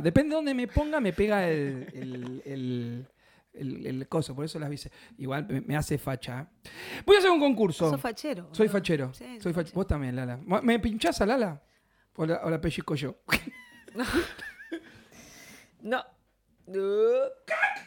Depende de dónde me ponga, me pega el, el, el, el- el coso. Por eso las dice. Igual me, me hace facha. ¿eh? Voy a hacer un concurso. Sos fachero. Soy fachero. Sí, Soy sos fach- Vos también, Lala. ¿Me pinchás a Lala? ¿O la, o la pellizco yo? No.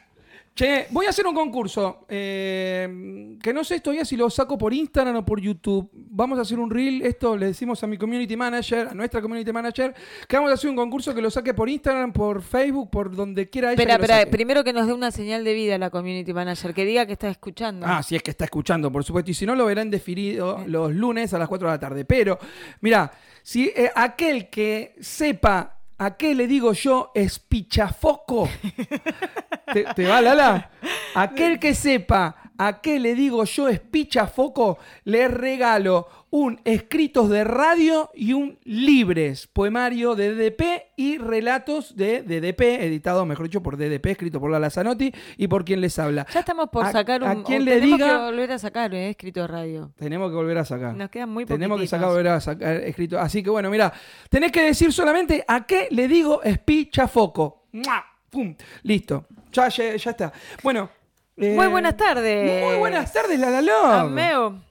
Che, voy a hacer un concurso. eh, que no sé todavía si lo saco por Instagram o por YouTube. Vamos a hacer un reel. Esto le decimos a mi community manager, a nuestra community manager, que vamos a hacer un concurso que lo saque por Instagram, por Facebook, por donde quiera ella Espera, que lo espera, saque. primero que nos dé una señal de vida la community manager, que diga que está escuchando. Ah, si es que está escuchando, por supuesto. Y si no, lo verán definido los lunes a las 4 de la tarde. Pero, mira, si eh, aquel que sepa a qué le digo yo es pichafoco, ¿te, te va, Lala? Aquel que sepa a qué le digo yo es pichafoco, le regalo un escritos de radio y un libres, poemario de DDP y relatos de DDP, editado, mejor dicho, por DDP, escrito por Lala Zanotti y por quien les habla. ya estamos por a- sacar un. a quien le tenemos diga- que volver a sacar, eh, escrito de radio. Tenemos que volver a sacar. Nos quedan muy Tenemos que sacar, volver a sacar escrito. Así que bueno, mira, tenés que decir solamente a qué le digo espichafoco. ¡Mua! ¡Pum! Listo. Ya, ya, ya está. Bueno. eh, Muy buenas tardes. Muy buenas tardes, la la Ameo,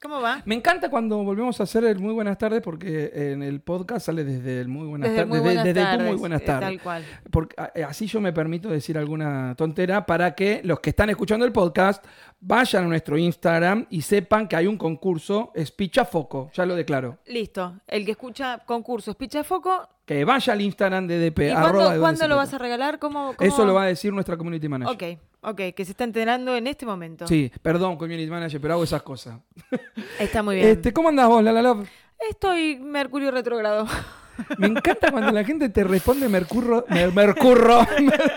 ¿cómo va? Me encanta cuando volvemos a hacer el Muy Buenas tardes porque en el podcast sale desde el Muy Buenas tardes. desde- buenas desde tu. Muy Buenas eh, tardes. Tal cual. Porque eh, así yo me permito decir alguna tontera para que los que están escuchando el podcast vayan a nuestro Instagram y sepan que hay un concurso, es Pichafoco, ya lo declaro. Listo. El que escucha concursos Pichafoco. Que vaya al Instagram de DP. ¿Y cuándo, lo vas a regalar? ¿Cómo, cómo- Eso lo va a decir nuestra community manager. Ok, ok, que se está enterando en este momento. Sí, perdón, community manager, pero hago esas cosas. Está muy bien. Este, ¿Cómo andás vos, Lala Love? Estoy Mercurio retrógrado. Me encanta cuando la gente te responde Mercurro, mer- Mercurro,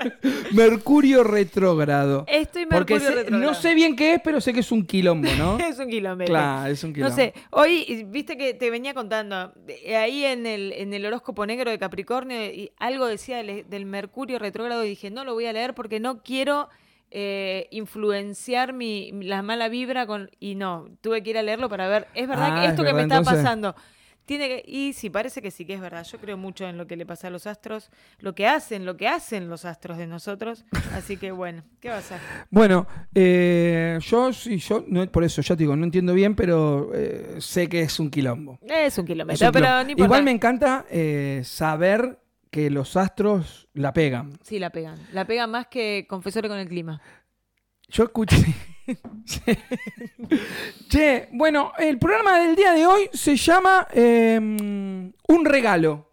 Mercurio retrógrado. Estoy Mercurio sé- retrógrado. no sé bien qué es, pero sé que es un quilombo, ¿no? es un kilómetro. claro, es un No quilombo. sé, hoy viste que te venía contando, eh, ahí en el, en el horóscopo negro de Capricornio, y algo decía del, del Mercurio retrógrado y dije, no lo voy a leer porque no quiero eh, influenciar mi, la mala vibra con... Y no, tuve que ir a leerlo para ver, es verdad Ah, que es esto que me está entonces- pasando... Tiene que, y sí, parece que sí que es verdad. Yo creo mucho en lo que le pasa a los astros, lo que hacen, lo que hacen los astros de nosotros. Así que bueno, ¿qué va a hacer? Bueno, eh, yo sí, yo, no, por eso ya te digo, no entiendo bien, pero eh, sé que es un quilombo. Es un pero quilombo. no importa. Igual me encanta eh, saber que los astros la pegan. Sí, la pegan. La pegan más que confesores con el clima. Yo escuché. Che, bueno, el programa del día de hoy se llama eh, Un regalo.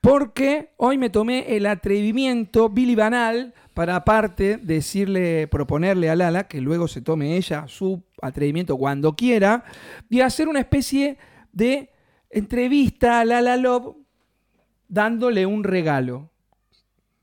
Porque hoy me tomé el atrevimiento Billy Banal para aparte decirle, proponerle a Lala que luego se tome ella su atrevimiento cuando quiera y hacer una especie de entrevista a Lala Love dándole un regalo.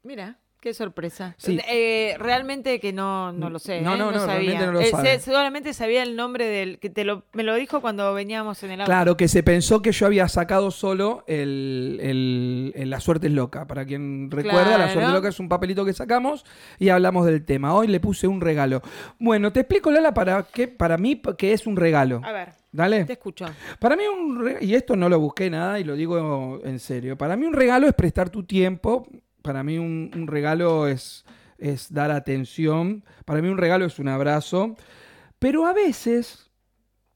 Mira, qué sorpresa. Sí. Eh, realmente que no, no lo sé. No, ¿eh? no, no, sabía. no lo Eh, sabe. sabía el nombre del. que te lo, me lo dijo cuando veníamos en el auto. Claro, que se pensó que yo había sacado solo el, el- el La suerte es loca. Para quien recuerda, La suerte loca es un papelito que sacamos y hablamos del tema. Hoy le puse un regalo. Bueno, te explico, Lala, para, qué, para mí que es un regalo. A ver, Dale. te escucho. Para mí un y esto no lo busqué nada y lo digo en serio. Para mí un regalo es prestar tu tiempo. Para mí un, regalo es, es dar atención. Para mí un regalo es un abrazo. Pero a veces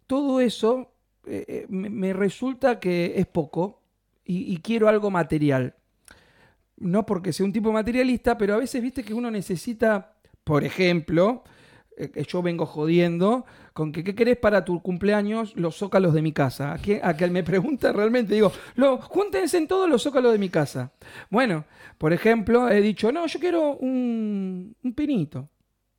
todo eso eh, eh, me, resulta que es poco y, y quiero algo material. No porque sea un tipo materialista, pero a veces viste que uno necesita, por ejemplo, yo vengo jodiendo con que qué querés para tu cumpleaños los zócalos de mi casa. A que, a que me pregunta realmente, digo, lo, júntense en todos los zócalos de mi casa. Bueno, por ejemplo, he dicho, no, yo quiero un, un pinito.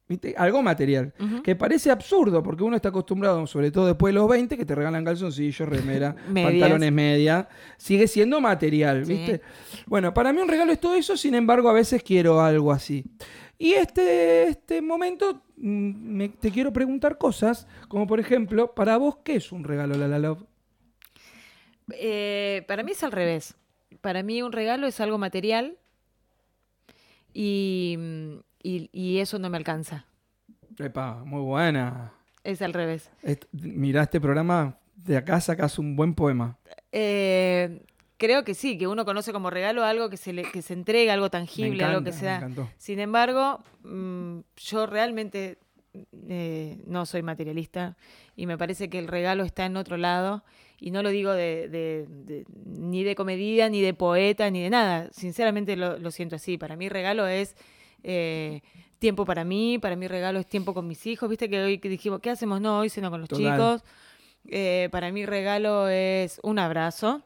¿Viste? Algo material. Que parece absurdo, porque uno está acostumbrado, sobre todo después de los 20, que te regalan calzoncillos, remera, pantalones media. Sigue siendo material, Sí. ¿viste? Bueno, para mí un regalo es todo eso, sin embargo, a veces quiero algo así. Y este, este momento me- te quiero preguntar cosas, como por ejemplo, para vos, ¿qué es un regalo, La La Love? Eh, para mí es al revés. Para mí un regalo es algo material y, y, y eso no me alcanza. Epa, muy buena. Es al revés. Est- mirá este programa, de acá sacas un buen poema. Eh, creo que sí, que uno conoce como regalo algo que se le, que se entrega, algo tangible, algo que se da. Sin embargo, mm, yo realmente eh, no soy materialista y me parece que el regalo está en otro lado. Y no lo digo de, de- de- ni de comedia, ni de poeta, ni de nada. Sinceramente lo, lo siento así. Para mí regalo es eh, tiempo para mí, para mí regalo es tiempo con mis hijos. Viste que hoy que dijimos, ¿qué hacemos? No, hoy ceno con los Total. chicos. Eh, para mí regalo es un abrazo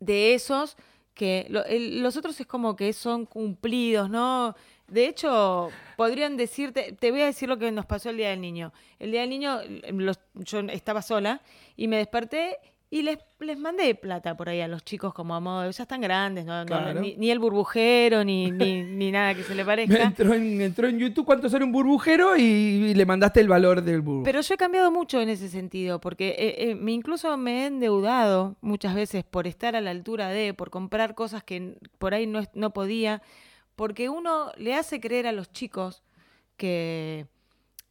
de esos que lo- los otros es como que son cumplidos, ¿no? De hecho, podrían decirte, te voy a decir lo que nos pasó el Día del Niño. El Día del Niño, los- yo estaba sola y me desperté y les, les mandé plata por ahí a los chicos como a modo, ya están grandes, ¿no? No, ni, ni el burbujero, ni, ni, ni nada que se le parezca. entró, en, entró en YouTube cuánto sale un burbujero y, y le mandaste el valor del burbujero. Pero yo he cambiado mucho en ese sentido, porque eh, eh, me incluso me he endeudado muchas veces por estar a la altura de, por comprar cosas que por ahí no, es- no podía, porque uno le hace creer a los chicos que,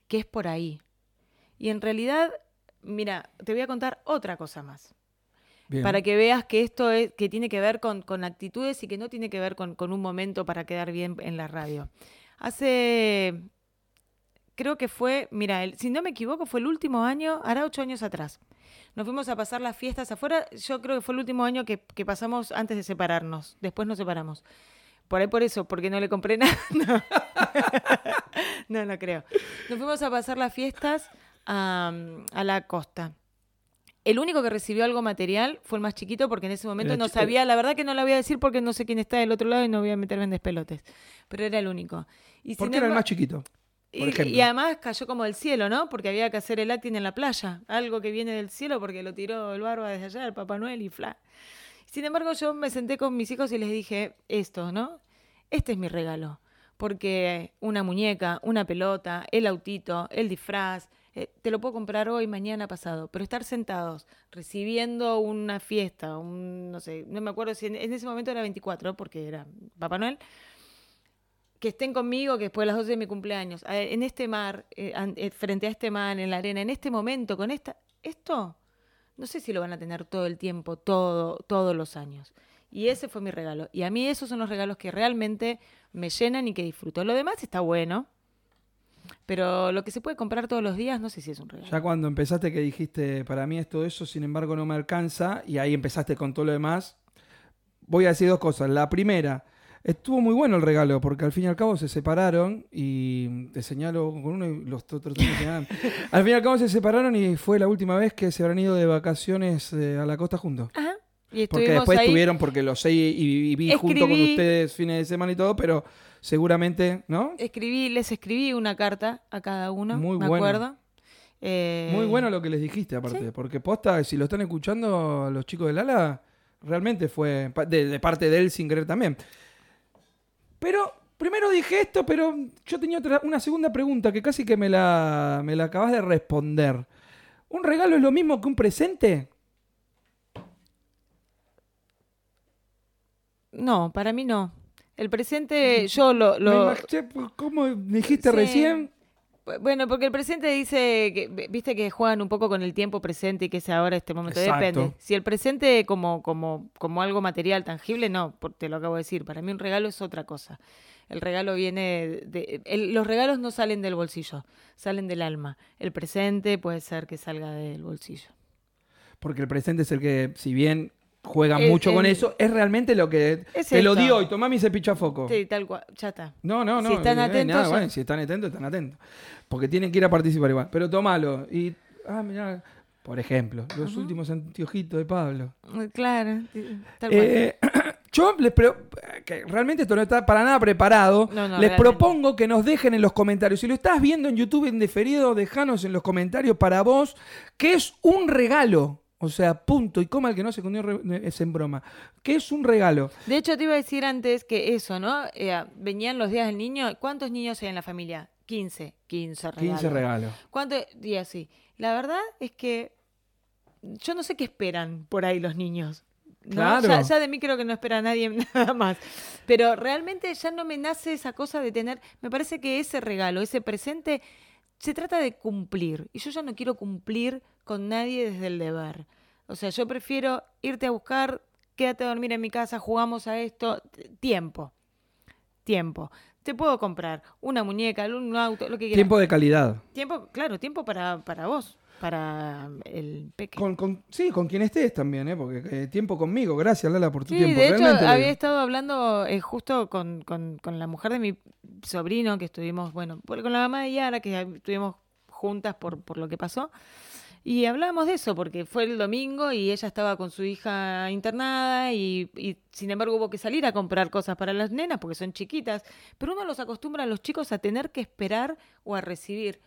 que es por ahí. Y en realidad, mira, te voy a contar otra cosa más, Bien. para que veas que esto es, que tiene que ver con, con actitudes y que no tiene que ver con, con un momento para quedar bien en la radio. Hace creo que fue, mira, el- si no me equivoco, fue el último año, hará ocho años atrás. Nos fuimos a pasar las fiestas afuera. Yo creo que fue el último año que, que pasamos antes de separarnos. Después nos separamos. Por ahí por eso, porque no le compré nada. No, no, no creo. Nos fuimos a pasar las fiestas a, a la costa. El único que recibió algo material fue el más chiquito porque en ese momento no sabía, la verdad que no la voy a decir porque no sé quién está del otro lado y no voy a meterme en despelotes. Pero era el único. Y ¿Por qué era el más chiquito? Por y, ejemplo. y además cayó como del cielo, ¿no? Porque había que hacer el acting en la playa. Algo que viene del cielo porque lo tiró el barba desde allá, el Papá Noel y fla. Sin embargo, yo me senté con mis hijos y les dije esto, ¿no? Este es mi regalo. Porque una muñeca, una pelota, el autito, el disfraz, eh, te lo puedo comprar hoy, mañana, pasado. Pero estar sentados recibiendo una fiesta, no sé, no me acuerdo si en, ese momento era 24, porque era Papá Noel que estén conmigo, que después de las 12 de mi cumpleaños, en este mar, eh, eh, frente a este mar, en la arena, en este momento, con esta, esto, no sé si lo van a tener todo el tiempo, todo, todos los años. Y ese fue mi regalo. Y a mí esos son los regalos que realmente me llenan y que disfruto. Lo demás está bueno, pero lo que se puede comprar todos los días, no sé si es un regalo. Ya cuando empezaste que dijiste, para mí es todo eso, sin embargo no me alcanza, y ahí empezaste con todo lo demás, voy a decir dos cosas. La primera, estuvo muy bueno el regalo, porque al fin y al cabo se separaron, y te señalo con uno y los otros te señalan. Al fin y al cabo se separaron y fue la última vez que se habrán ido de vacaciones eh, a la costa juntos. Ajá. Y Porque después ahí. estuvieron, porque los sé y, y vi junto con ustedes fines de semana y todo, pero seguramente, ¿no? Escribí, les escribí una carta a cada uno, Muy me bueno. acuerdo. Eh, Muy bueno lo que les dijiste, aparte, porque posta, si lo están escuchando los chicos del Ala, realmente fue de, de parte de él sin querer también. Pero primero dije esto, pero yo tenía otra, una segunda pregunta que casi que me la, me la acabas de responder. ¿Un regalo es lo mismo que un presente? No, para mí no. El presente, yo lo... Pues, ¿Cómo dijiste Sí. recién? bueno, porque el presente dice, que, viste que juegan un poco con el tiempo presente y que es ahora este momento. Exacto. Depende. Si el presente como, como, como algo material, tangible, no, te lo acabo de decir. Para mí un regalo es otra cosa. El regalo viene de... el- los regalos no salen del bolsillo, salen del alma. El presente puede ser que salga del bolsillo. Porque el presente es el que, si bien juegan El- mucho con eso, es realmente lo que Es te lo dio y tomá mi cepillo Sí, tal cual, ya está. No, no, no. Si están eh, atentos, nada, bueno, si están atentos, están atentos. Porque tienen que ir a participar igual. Pero tomalo. Y, ah, mirá, por ejemplo, los últimos anteojitos de Pablo. Claro, tal cual. Eh, yo les que realmente esto no está para nada preparado. No, no, les realmente. propongo que nos dejen en los comentarios. Si lo estás viendo en YouTube en diferido, déjanos en los comentarios para vos que es un regalo. O sea, punto y coma el que no se escondió re- es en broma. ¿Qué es un regalo? De hecho, te iba a decir antes que eso, ¿no? Eh, venían los días del niño. ¿Cuántos niños hay en la familia? 15. 15 regalos. 15 regalos. ¿Cuántos días sí? La verdad es que yo no sé qué esperan por ahí los niños. ¿no? Claro. Ya, ya de mí creo que no espera nadie nada más. Pero realmente ya no me nace esa cosa de tener. Me parece que ese regalo, ese presente, se trata de cumplir. Y yo ya no quiero cumplir con nadie desde el deber. O sea, yo prefiero irte a buscar quédate a dormir en mi casa, jugamos a esto. Tiempo. Tiempo. Te puedo comprar una muñeca, un auto, lo que quieras. Tiempo de calidad. Tiempo, claro, tiempo para, para vos, para el pequeño. Con, con- sí, con quien estés también, ¿eh? Porque eh, tiempo conmigo. Gracias, Lala, por tu Sí, tiempo. de hecho Realmente le- había estado hablando eh, justo con, con- con la mujer de mi sobrino, que estuvimos, bueno, con la mamá de Yara, que estuvimos juntas por, por lo que pasó. Y hablábamos de eso, porque fue el domingo y ella estaba con su hija internada y, y, sin embargo hubo que salir a comprar cosas para las nenas porque son chiquitas. Pero uno los acostumbra a los chicos a tener que esperar o a recibir.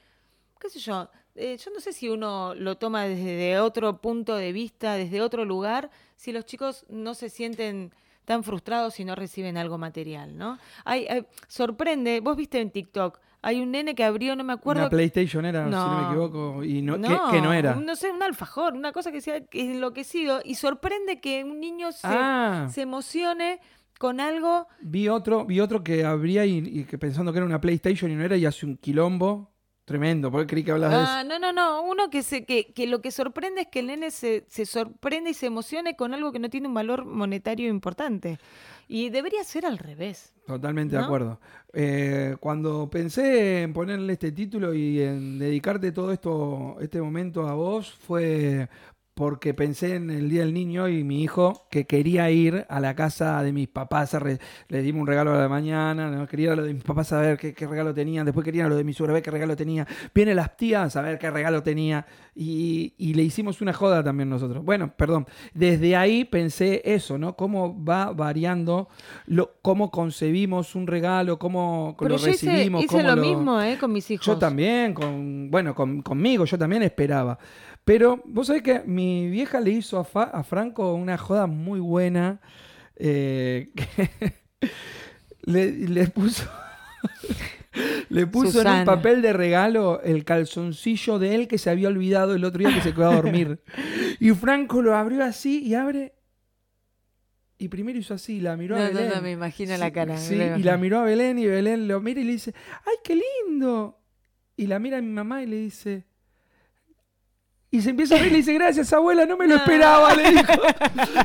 ¿Qué sé yo? eh, yo no sé si uno lo toma desde otro punto de vista, desde otro lugar, si los chicos no se sienten tan frustrados si no reciben algo material, ¿no? Hay, sorprende, vos viste en TikTok, hay un nene que abrió, no me acuerdo, Una PlayStation era, si no me No. equivoco, y no, que, que no era. No sé, un alfajor, una cosa que que es enloquecido. Y sorprende que un niño se, Ah. se emocione con algo. Vi otro, vi otro que abría y, y que pensando que era una PlayStation y no era, y hace un quilombo tremendo, porque creí que hablabas de eso. Ah, no, no, no. Uno que, se, que, que lo que sorprende es que el nene se, se sorprende y se emocione con algo que no tiene un valor monetario importante. Y debería ser al revés. Totalmente de acuerdo. Eh, cuando pensé en ponerle este título y en dedicarte todo esto, este momento a vos, fue porque pensé en el Día del Niño y mi hijo que quería ir a la casa de mis papás. le dimos un regalo a la mañana, ¿no? quería lo de mis papás a ver qué, qué regalo tenían, después quería ir a lo de mi suegra a ver qué regalo tenía. Vienen las tías a ver qué regalo tenía y, y le hicimos una joda también nosotros. Bueno, perdón. Desde ahí pensé eso, ¿no? Cómo va variando, lo, cómo concebimos un regalo, cómo Pero lo yo hice, recibimos. hice cómo lo lo- mismo eh, con mis hijos. yo también, con, bueno, con- conmigo, yo también esperaba. Pero vos sabés que mi vieja le hizo a, Fa- a Franco una joda muy buena. eh, que le, le puso. Le puso en un papel de regalo el calzoncillo de él que se había olvidado el otro día que se quedó a dormir. Y Franco lo abrió así y abre. Y primero hizo así, la miró a No, Belén. no, me imagino Sí, la cara. Sí, y la miró a Belén y Belén lo mira y le dice, ¡ay, qué lindo! Y la mira a mi mamá y le dice... Y se empieza a reír y le dice, gracias abuela, no me lo esperaba, le dijo.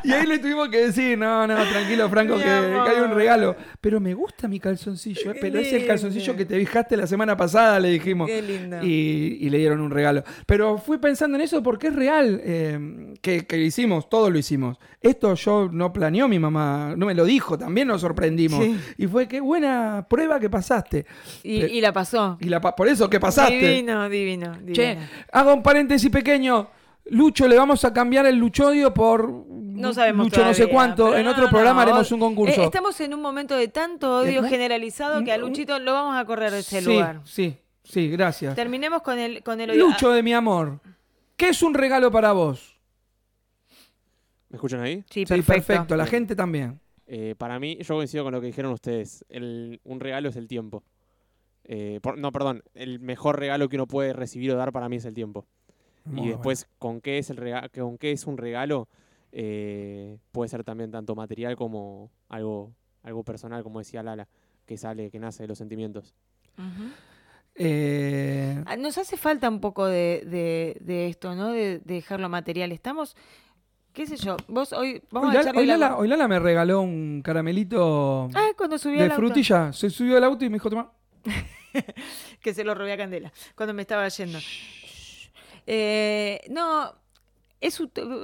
Y ahí le tuvimos que decir, no, no, tranquilo Franco, que, que hay un regalo. Pero me gusta mi calzoncillo, eh, Qué pero es el calzoncillo lindo. que te fijaste la semana pasada, le dijimos. Qué lindo. Y, y le dieron un regalo. Pero fui pensando en eso porque es real eh, que, que hicimos, todo lo hicimos. Esto yo no planeó mi mamá, no me lo dijo, también nos sorprendimos. Sí. Y fue qué buena prueba que pasaste. Y, la pasó. Y la, por eso que pasaste. Divino, divino, divino. Che, hago un paréntesis pequeño. Lucho, le vamos a cambiar el Luchodio por No sabemos Lucho no sé cuánto. En no, otro no, programa no. haremos un concurso. Eh, estamos en un momento de tanto odio ¿No? generalizado que a Mm, Luchito lo vamos a correr de ese sí, lugar. sí, sí, gracias. Terminemos con el, con el odio. Lucho de mi amor, ¿qué es un regalo para vos? ¿Me escuchan ahí? Sí, Sí, perfecto. La gente también. Eh, para mí, yo coincido con lo que dijeron ustedes. El- un regalo es el tiempo. Eh, por- no, perdón. El mejor regalo que uno puede recibir o dar para mí es el tiempo. Muy y después, ¿con qué es el regalo? ¿Con qué es un regalo? Eh, puede ser también tanto material como algo, algo personal, como decía Lala, que sale, que nace de los sentimientos. Eh, Ah, Nos hace falta un poco de, de- de esto, ¿no? De, de dejarlo material. Estamos, qué sé yo, vos hoy vamos hoy, a echarle hoy la- Lala- hoy Lala me regaló un caramelito Ah, cuando de auto. frutilla. Se subió al auto y me dijo, toma. que se lo robé a Candela cuando me estaba yendo. Eh, no, es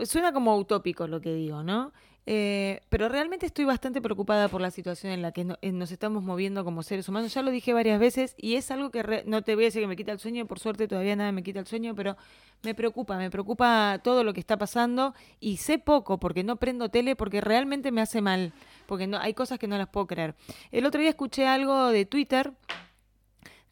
suena como utópico lo que digo, ¿no? Eh, pero realmente estoy bastante preocupada por la situación en la que eh, nos estamos moviendo como seres humanos. Ya lo dije varias veces y es algo que no te voy a decir que me quita el sueño, por suerte todavía nada me quita el sueño, pero me preocupa, me preocupa todo lo que está pasando y sé poco porque no prendo tele porque realmente me hace mal, porque no hay cosas que no las puedo creer. El otro día escuché algo de Twitter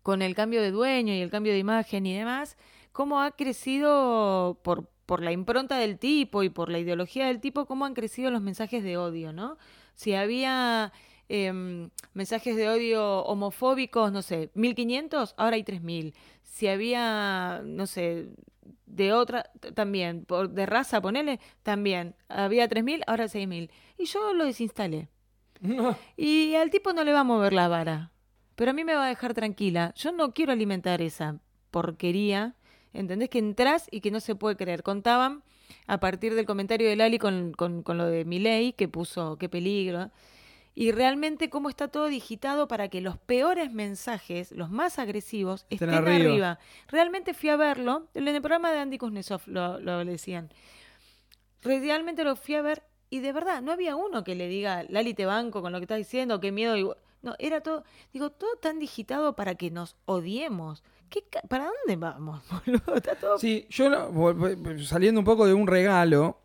con el cambio de dueño y el cambio de imagen y demás, cómo ha crecido por, por la impronta del tipo y por la ideología del tipo, cómo han crecido los mensajes de odio, ¿no? Si había em, mensajes de odio homofóbicos, no sé, 1500, ahora hay 3000. Si había, no sé, de otra, también, por, de raza, ponele, también. Había 3000, ahora 6000. Y yo lo desinstalé. Y al tipo no le va a mover la vara. Pero a mí me va a dejar tranquila. Yo no quiero alimentar esa porquería. ¿Entendés? Que entras y que no se puede creer. Contaban a partir del comentario de Lali con, con, con lo de Milei, que puso qué peligro. Y realmente cómo está todo digitado para que los peores mensajes, los más agresivos, Estén estén arriba. arriba. Realmente fui a verlo, en el programa de Andy Kuznetsov lo, lo decían. Realmente lo fui a ver y de verdad no había uno que le diga, Lali te banco con lo que estás diciendo, qué miedo. No, era todo, digo, todo tan digitado para que nos odiemos. ¿Qué ¿Para dónde vamos, boludo? Está todo Sí, yo saliendo un poco de un regalo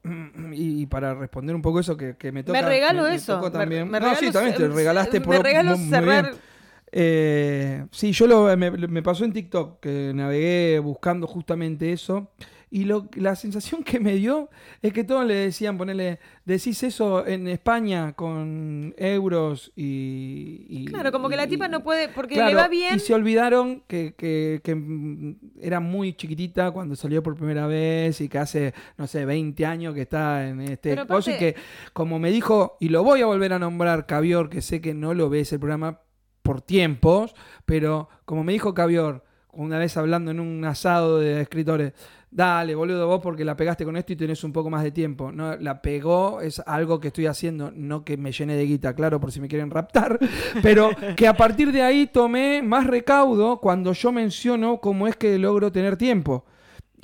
y, para responder un poco eso que, que me toca. me regalo me eso. tocó me- también. me no, sí, también te regalaste Me pro- regalo muy- muy cerrar. bien. Eh, sí, yo lo, me, me pasó en TikTok que navegué buscando justamente eso. Y lo, la sensación que me dio es que todos le decían, ponerle, decís eso en España con euros y. y- Claro, como que la tipa no puede, porque Claro, le va bien. Y se olvidaron que, que- que, era muy chiquitita cuando salió por primera vez y que hace, no sé, 20 años que está en este Pero y que, como me dijo, y lo voy a volver a nombrar, Cavior, que sé que no lo ves el programa por tiempos, pero como me dijo Cavior, una vez hablando en un asado de escritores, dale, boludo, vos porque la pegaste con esto y tenés un poco más de tiempo. No, la pegó, es algo que estoy haciendo, no que me llene de guita, claro, por si me quieren raptar, pero que a partir de ahí tomé más recaudo cuando yo menciono cómo es que logro tener tiempo.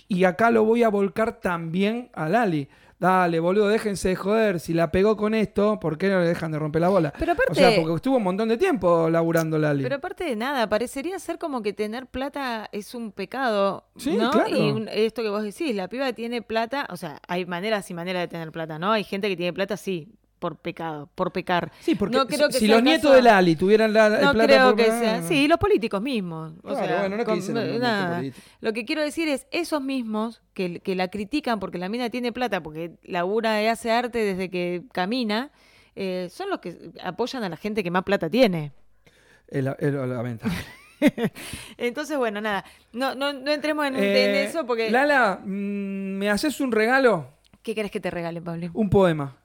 Y acá lo voy a volcar también a Lali. Dale, boludo, déjense de joder. Si la pegó con esto, ¿por qué no le dejan de romper la bola? Pero aparte, O sea, porque estuvo un montón de tiempo laburando Lali. pero aparte de nada, parecería ser como que tener plata es un pecado, Sí, ¿no? claro. Y un- esto que vos decís, la piba tiene plata, o sea, hay maneras y maneras de tener plata, ¿no? Hay gente que tiene plata, sí, por pecado, por pecar. Sí, porque no creo si, que si sea los nietos de Lali tuvieran la, No plata creo por- que sea. Sí, los políticos mismos. O Claro, sea, bueno, no es que con- dicen nada. Lo que quiero decir es, esos mismos que, que la critican porque la mina tiene plata, porque labura y hace arte desde que camina, eh, son los que apoyan a la gente que más plata tiene. Es lamentable. Entonces, bueno, nada, no, no, no entremos en, un- Eh, en eso porque... Lala, mm, ¿me haces un regalo? ¿Qué querés que te regale, Pablo? Un poema.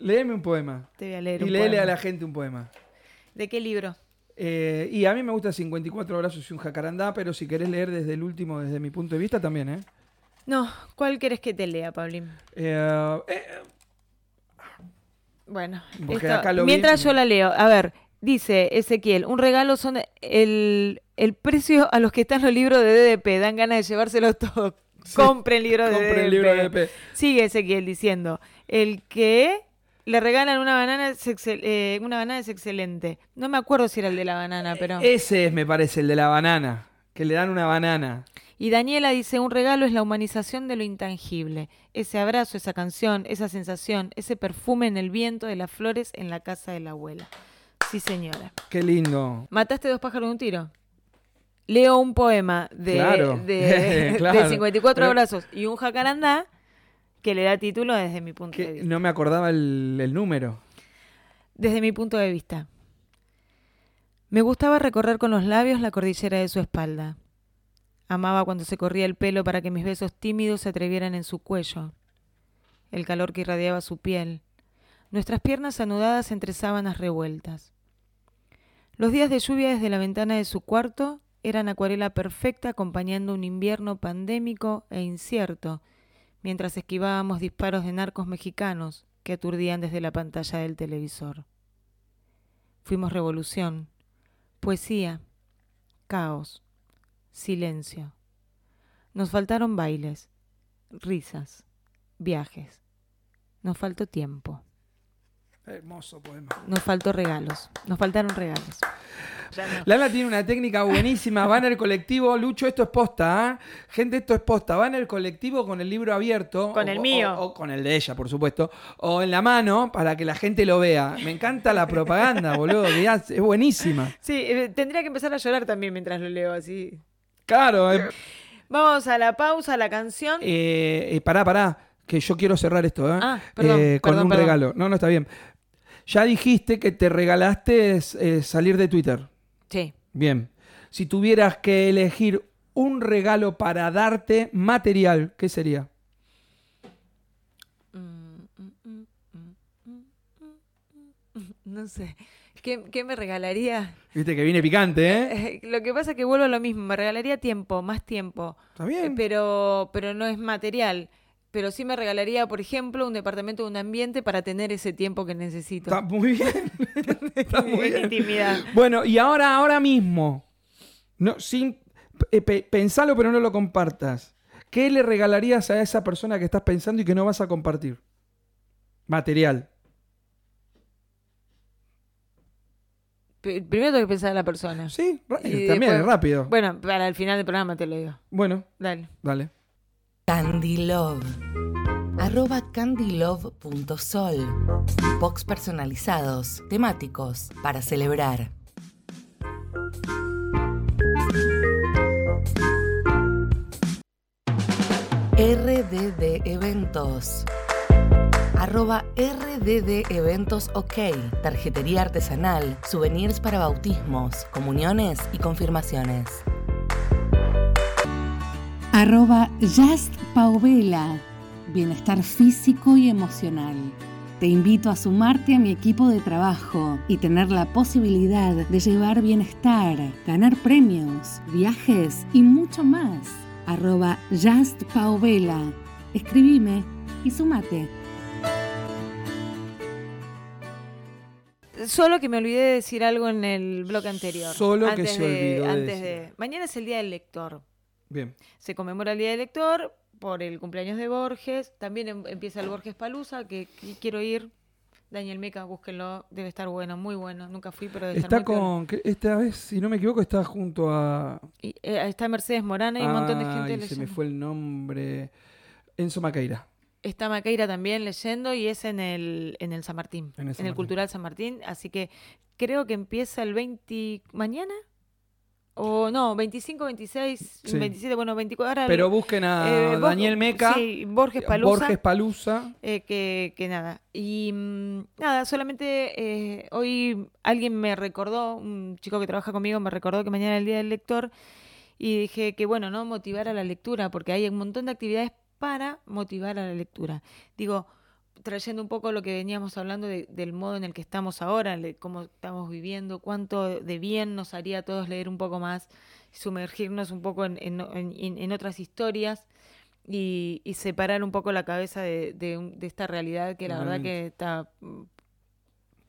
Léeme un poema. te voy a leer Y un léele poema. a la gente un poema. ¿De qué libro? Eh, y a mí me gusta 54 brazos y un jacarandá, pero si querés leer desde el último, desde mi punto de vista, también, ¿eh? No, ¿cuál querés que te lea, Pablín? Eh, eh, Bueno, esto- vi- mientras yo la leo, a ver, dice Ezequiel, un regalo son el, el precio a los que están los libros de DDP, dan ganas de llevárselos todos. Sí, Compren libros de compren DDP. el libro de DP. Sigue Ezequiel diciendo, el que le regalan una banana es, excel- eh, una banana es excelente. No me acuerdo si era el de la banana, pero... Ese es, me parece, el de la banana. Que le dan una banana. Y Daniela dice, un regalo es la humanización de lo intangible. Ese abrazo, esa canción, esa sensación, ese perfume en el viento de las flores en la casa de la abuela. Sí, señora. Qué lindo. ¿Mataste dos pájaros de un tiro? Leo un poema de, Claro. de, Claro. de 54 Pero- abrazos y un jacarandá que le da título desde mi punto de vista. no me acordaba el, el número. Desde mi punto de vista. Me gustaba recorrer con los labios la cordillera de su espalda. Amaba cuando se corría el pelo para que mis besos tímidos se atrevieran en su cuello. El calor que irradiaba su piel. Nuestras piernas anudadas entre sábanas revueltas. Los días de lluvia desde la ventana de su cuarto eran acuarela perfecta acompañando un invierno pandémico e incierto, mientras esquivábamos disparos de narcos mexicanos que aturdían desde la pantalla del televisor. Fuimos revolución, poesía, caos, silencio. Nos faltaron bailes, risas, viajes. Nos faltó tiempo. Hermoso poema. Nos faltó regalos. Nos faltaron regalos. Lala tiene una técnica buenísima. Va en el colectivo. Lucho, esto es posta, ¿ah? Gente, esto es posta. Va en el colectivo con el libro abierto. Con o- el mío. O, con el de ella, por supuesto. O en la mano para que la gente lo vea. Me encanta la propaganda, boludo. ya Es buenísima. Sí, eh, tendría que empezar a llorar también mientras lo leo así. Claro. eh, Vamos a la pausa, a la canción. eh, eh, pará, pará. Que yo quiero cerrar esto, ¿eh? Ah, perdón, Eh, con perdón, un perdón. regalo. No, no está bien. Ya dijiste que te regalaste eh, salir de Twitter. Sí. Bien. Si tuvieras que elegir un regalo para darte material, ¿qué sería? No sé. ¿Qué, qué me regalaría? Viste que viene picante, ¿eh? Eh, Lo que pasa es que vuelvo a lo mismo. Me regalaría tiempo, más tiempo. Está Eh, bien. Pero, pero no es material. Pero sí me regalaría, por ejemplo, un departamento de un ambiente para tener ese tiempo que necesito. Está muy bien. Está muy En bien. intimidad. Bueno, y ahora, ahora mismo, no, sin, eh, pe- pensalo pero no lo compartas. ¿Qué le regalarías a esa persona que estás pensando y que no vas a compartir? Material. P- Primero tengo que pensar en la persona. Sí, Y también después- rápido. Bueno, para el final del programa te lo digo. Bueno, Dale. dale. Candy Love. Arroba candylove.sol. Box personalizados, temáticos, para celebrar. RDD Eventos. Arroba RDD Eventos OK. Tarjetería artesanal, souvenirs para bautismos, comuniones y confirmaciones. Arroba Just Paovela. Bienestar físico y emocional. Te invito a sumarte a mi equipo de trabajo y tener la posibilidad de llevar bienestar, ganar premios, viajes y mucho más. Arroba Just Paovela. Escribime y sumate. Solo que me olvidé de decir algo en el bloque anterior. Solo que se de- olvidó de antes decir. de- Mañana es el Día del Lector. Bien. Se conmemora el Día del Lector por el cumpleaños de Borges. También em- empieza el Borges Palusa, que, que quiero ir. Daniel Meca, búsquenlo. Debe estar bueno, muy bueno. Nunca fui, pero debe Está con. Esta vez, si no me equivoco, está junto a. Y, eh, está Mercedes Morana y un montón de gente Ay, se me leyendo. fue el nombre. Enzo Maqueira. Está Maqueira también leyendo y es en el, en el San Martín, En el en San el Martín. Cultural San Martín. Así que creo que empieza el 20... ¿Mañana? O no, 25, 26, Sí. 27, bueno, 24. Ahora Pero busquen a eh, Daniel Meca. Sí, Borges Palusa. Borges Palusa. eh, que, que nada. Y mm, nada, solamente eh, hoy alguien me recordó, un chico que trabaja conmigo me recordó que mañana es el Día del Lector y dije que bueno, ¿no? Motivar a la lectura, porque hay un montón de actividades para motivar a la lectura. Digo, trayendo un poco lo que veníamos hablando de- del modo en el que estamos ahora, de cómo estamos viviendo, cuánto de bien nos haría a todos leer un poco más, sumergirnos un poco en, en- en- en otras historias y, y separar un poco la cabeza de, de de esta realidad que la verdad que está mm,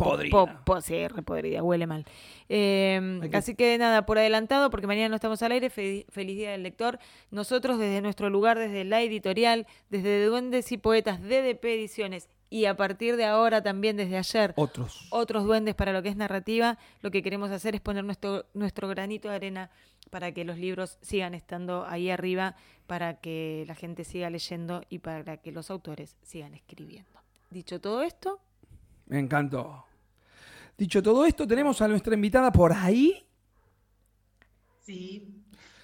Podrida. po- po- sí, podrida, huele mal. Eh, que- Así que nada, por adelantado, porque mañana no estamos al aire, fe- feliz día del lector. Nosotros desde nuestro lugar, desde la editorial, desde Duendes y Poetas, DDP Ediciones y a partir de ahora también desde ayer, Otros. otros duendes para lo que es narrativa, lo que queremos hacer es poner nuestro, nuestro granito de arena para que los libros sigan estando ahí arriba, para que la gente siga leyendo y para que los autores sigan escribiendo. Dicho todo esto, Me encantó. Dicho todo esto, tenemos a nuestra invitada por ahí. Sí.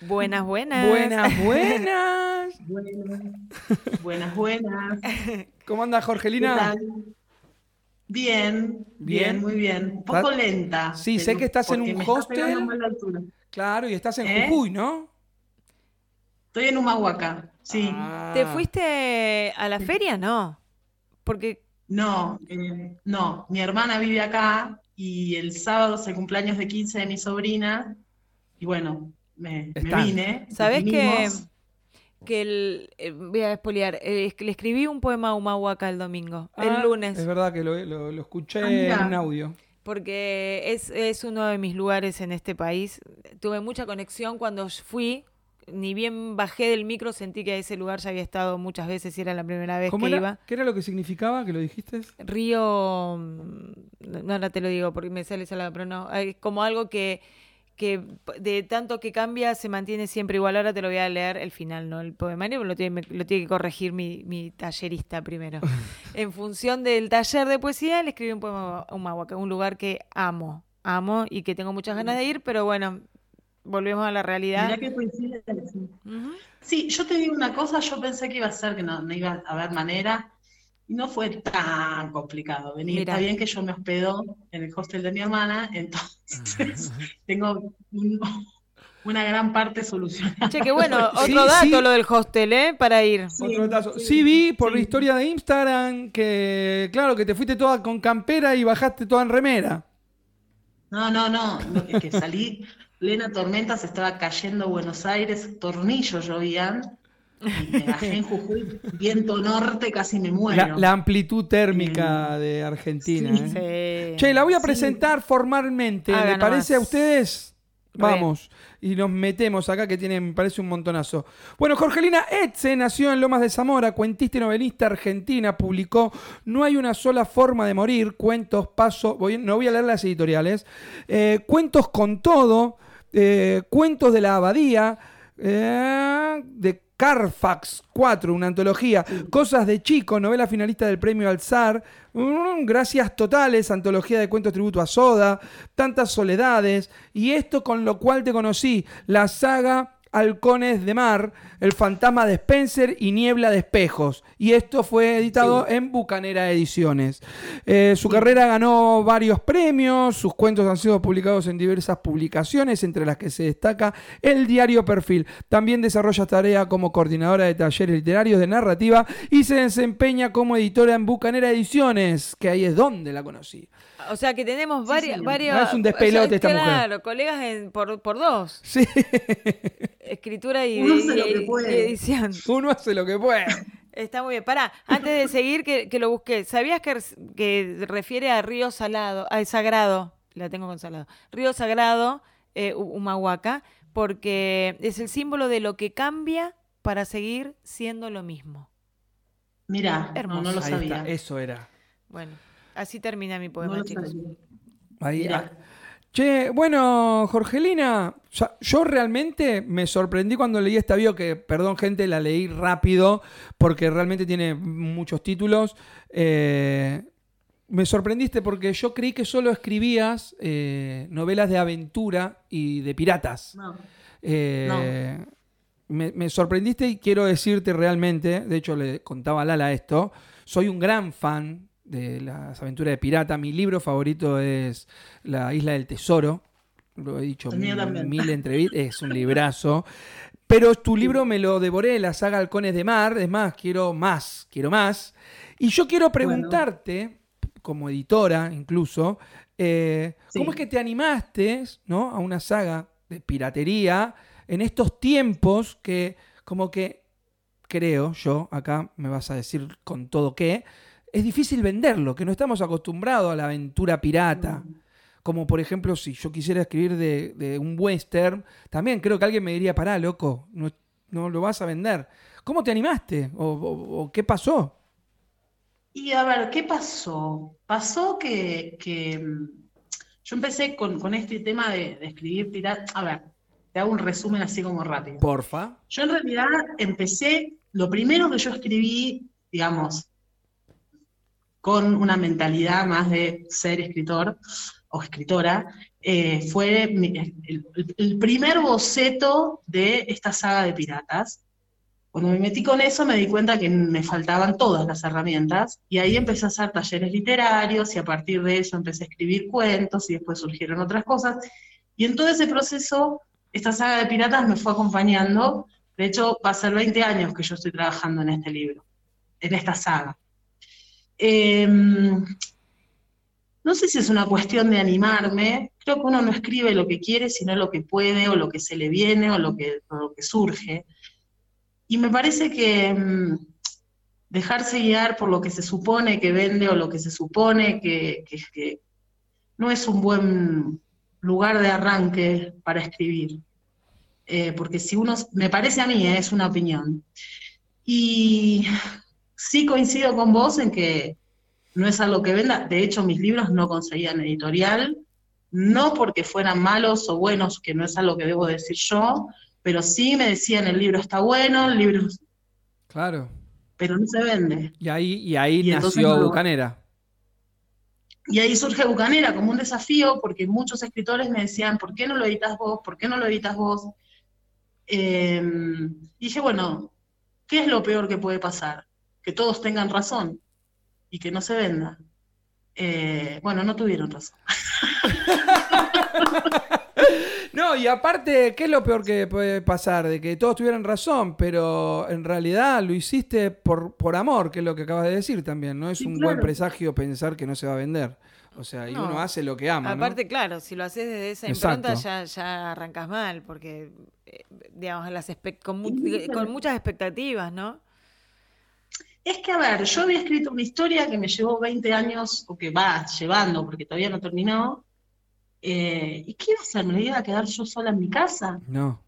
buenas, buenas. Buenas, buenas. Buenas, buenas, buenas. ¿Qué ¿Cómo anda Jorgelina? tal? Bien, Bien. bien, muy bien. Un poco ¿Estás- lenta. Sí, sé que estás en un hostel. Claro, y estás en ¿Eh? Jujuy, ¿no? Estoy en Humahuaca, sí. Ah. ¿Te fuiste a la feria? No. Porque No, eh, no, mi hermana vive acá y el sábado es el cumpleaños de 15 de mi sobrina y bueno, me, vine. nos ¿Sabés que, que el, eh, voy a espoliar, eh, le escribí un poema a Humahuaca el domingo, Ah, el lunes. Es verdad que lo, lo- lo escuché Ah, en un audio. porque es, es uno de mis lugares en este país. Tuve mucha conexión cuando fui, ni bien bajé del micro, sentí que ese lugar ya había estado muchas veces y era la primera vez ¿Cómo que era? iba. ¿Qué era lo que significaba que lo dijiste? Río, mm, no ahora te lo digo porque me sale salado, pero no, es como algo que, que de tanto que cambia se mantiene siempre igual. Ahora te lo voy a leer el final, no el poemario, pero lo tiene, lo tiene que corregir mi, mi tallerista primero. en función del taller de poesía, le escribí un poema a Humahuaca, un lugar que amo, amo y que tengo muchas ganas de ir, pero bueno, volvemos a la realidad. Mirá qué Sí, yo te digo una cosa, yo pensé que iba a ser que no, no iba a haber manera y no fue tan complicado venir. Mira. Está bien que yo me hospedo en el hostel de mi hermana, entonces tengo un- una gran parte solucionada. Che, qué bueno, otro Sí, dato sí. lo del hostel, ¿eh? Para ir. Sí, Otro sí, Sí, vi por la historia de Instagram que, claro, que te fuiste toda con campera y bajaste toda en remera. No, no, no, no, es que salí plena tormenta, se estaba cayendo Buenos Aires, tornillos llovían, Y me bajé en Jujuy, viento norte, casi me muero. La, la amplitud térmica de Argentina. Sí. ¿eh? Sí. Che, la voy a Sí. presentar formalmente. Haga ¿Le parece a ustedes? Vamos. Y nos metemos acá que tienen, me parece un montonazo. Bueno, Jorgelina Etze nació en Lomas de Zamora, cuentista y novelista argentina, publicó No hay una sola forma de morir, cuentos, paso, voy- no voy a leer las editoriales, eh, cuentos con todo, eh, cuentos de la abadía, eh, de Carfax 4, una antología, Cosas de Chico, novela finalista del premio Alzar, mm, Gracias Totales, antología de cuentos tributo a Soda, Tantas Soledades, y esto con lo cual te conocí, la saga Halcones de Mar, El Fantasma de Spencer y Niebla de Espejos. Y esto fue editado en Bucanera Ediciones. Eh, su carrera ganó varios premios, sus cuentos han sido publicados en diversas publicaciones, entre las que se destaca el diario Perfil. También desarrolla tarea como coordinadora de talleres literarios de narrativa y se desempeña como editora en Bucanera Ediciones, que ahí es donde la conocí. O sea que tenemos Sí, varias, varias. Ah, es un despelote esta mujer. Claro, colegas en- por, por dos. Sí, Escritura y, Uno hace y- lo que y puede. edición. uno hace lo que puede. Está muy bien. Pará, antes de seguir, que, que lo busqué. ¿Sabías que, que refiere a Río Salado, al Sagrado? La tengo con Salado. Río Sagrado, eh, Hu- Humahuaca, porque es el símbolo de lo que cambia para seguir siendo lo mismo. Mirá, no, Hermoso. no lo sabía. eso era. Bueno, así termina mi No poema, chicos. Ahí, ah. Che, bueno, Jorgelina, o sea, yo realmente me sorprendí cuando leí esta bio, que, perdón gente, la leí rápido, porque realmente tiene muchos títulos. Eh, me sorprendiste porque yo creí que solo escribías eh, novelas de aventura y de piratas. No. Eh, me, me sorprendiste y quiero decirte realmente, de hecho le contaba a Lala esto, soy un gran fan de las aventuras de pirata. Mi libro favorito es La Isla del Tesoro. Lo he dicho mil, mil entrevistas, es un librazo. Pero tu libro me lo devoré, la saga Halcones de Mar. Es más, quiero más, quiero más. Y yo quiero preguntarte, como editora incluso, eh, Sí. ¿cómo es que te animaste ¿no? a una saga de piratería en estos tiempos que como que creo yo, acá me vas a decir con todo que, es difícil venderlo, que no estamos acostumbrados a la aventura pirata. Como por ejemplo, si yo quisiera escribir de, de un western, también creo que alguien me diría, pará, loco, no, no lo vas a vender. ¿Cómo te animaste? ¿O, o- o qué pasó? Y a ver, ¿qué pasó? Pasó que, que, mm, yo empecé con, con este tema de, de escribir pirata. A ver, te hago un resumen así como rápido. Porfa. Yo en realidad empecé, lo primero que yo escribí, digamos, con una mentalidad más de ser escritor o escritora, eh, fue el- el primer boceto de esta saga de piratas. Cuando me metí con eso me di cuenta que me faltaban todas las herramientas y ahí empecé a hacer talleres literarios y a partir de eso empecé a escribir cuentos y después surgieron otras cosas. Y en todo ese proceso, esta saga de piratas me fue acompañando. De hecho, va a ser 20 años que yo estoy trabajando en este libro, en esta saga. Em, no sé si es una cuestión de animarme, creo que uno no escribe lo que quiere, sino lo que puede, o lo que se le viene, o lo que, lo que surge. Y me parece que mm, dejarse guiar por lo que se supone que vende o lo que se supone que no es un buen lugar de arranque para escribir. Eh, porque si uno, me parece a mí, eh, es una opinión. Y sí coincido con vos en que no es algo que venda. De hecho, mis libros no conseguían editorial, no porque fueran malos o buenos, que no es algo que debo decir yo, pero sí me decían el libro está bueno, el libro, Claro. pero no se vende. Y ahí, y ahí Y nació no Bucanera. Y ahí surge Bucanera como un desafío, porque muchos escritores me decían, ¿por qué no lo editas vos? ¿Por qué no lo editas vos? Eh, y dije, bueno, ¿qué es lo peor que puede pasar? Que todos tengan razón y que no se venda. Eh, bueno, no tuvieron razón. No, y aparte, ¿qué es lo peor que puede pasar? De que todos tuvieran razón, pero en realidad lo hiciste por, por amor, que es lo que acabas de decir también, ¿no? Es Sí, un claro. buen presagio pensar que no se va a vender. O sea, y No. uno hace lo que ama, ¿no? Aparte, claro, si lo haces desde esa Exacto. impronta ya, ya arrancas mal, porque eh, digamos, las con, mu- muchas expectativas, ¿no? Es que, a ver, yo había escrito una historia que me llevó 20 años, o que va llevando, porque todavía no terminó. eh, ¿y qué iba a hacer? ¿Me iba a quedar yo sola en mi casa? No.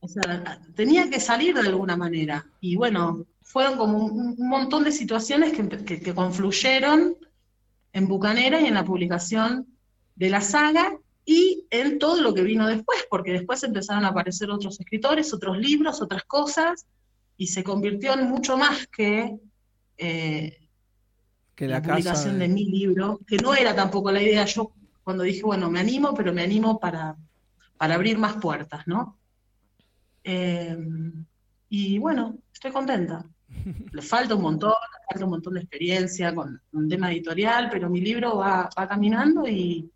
O sea, tenía que salir de alguna manera. Y bueno, fueron como un, un montón de situaciones que, que- que confluyeron en Bucanera y en la publicación de la saga y en todo lo que vino después, porque después empezaron a aparecer otros escritores, otros libros, otras cosas, y se convirtió en mucho más que eh, Que la, publicación de- de mi libro, que no era tampoco la idea. Yo cuando dije, bueno, me animo, pero me animo para, para abrir más puertas, ¿no? Eh, y bueno, estoy contenta. Le falta un montón, le falta un montón de experiencia con un tema editorial, pero mi libro va, va caminando y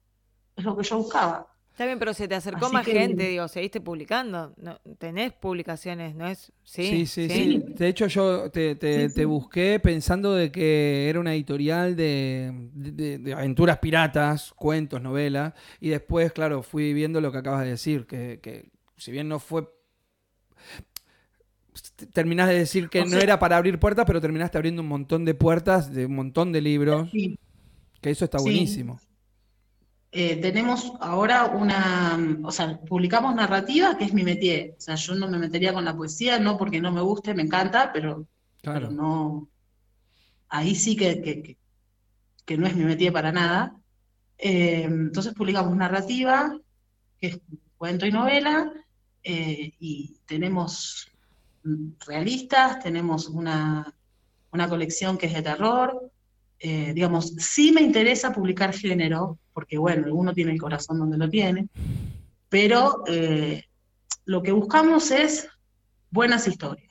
es lo que yo buscaba. Está bien, pero se te acercó Así más que- gente, digo, seguiste publicando. No, tenés publicaciones, ¿no es? Sí, Sí, sí, sí. De hecho, yo te, te- Sí, te busqué pensando de que era una editorial de, de- de aventuras piratas, cuentos, novelas, y después, claro, fui viendo lo que acabas de decir, que, que si bien no fue... Terminás de decir que O no sea- era para abrir puertas, pero terminaste abriendo un montón de puertas, de un montón de libros, Sí. que eso está Sí. buenísimo. Eh, tenemos ahora una, o sea, publicamos narrativa, que es mi métier. O sea, yo no me metería con la poesía, no porque no me guste, me encanta, pero Claro. pero no, ahí sí que, que, que- que no es mi métier para nada. Eh, entonces publicamos narrativa, que es cuento y novela, eh, y tenemos realistas, tenemos una, una colección que es de terror. Eh, digamos, sí me interesa publicar género, porque bueno, uno tiene el corazón donde lo tiene, pero eh, lo que buscamos es buenas historias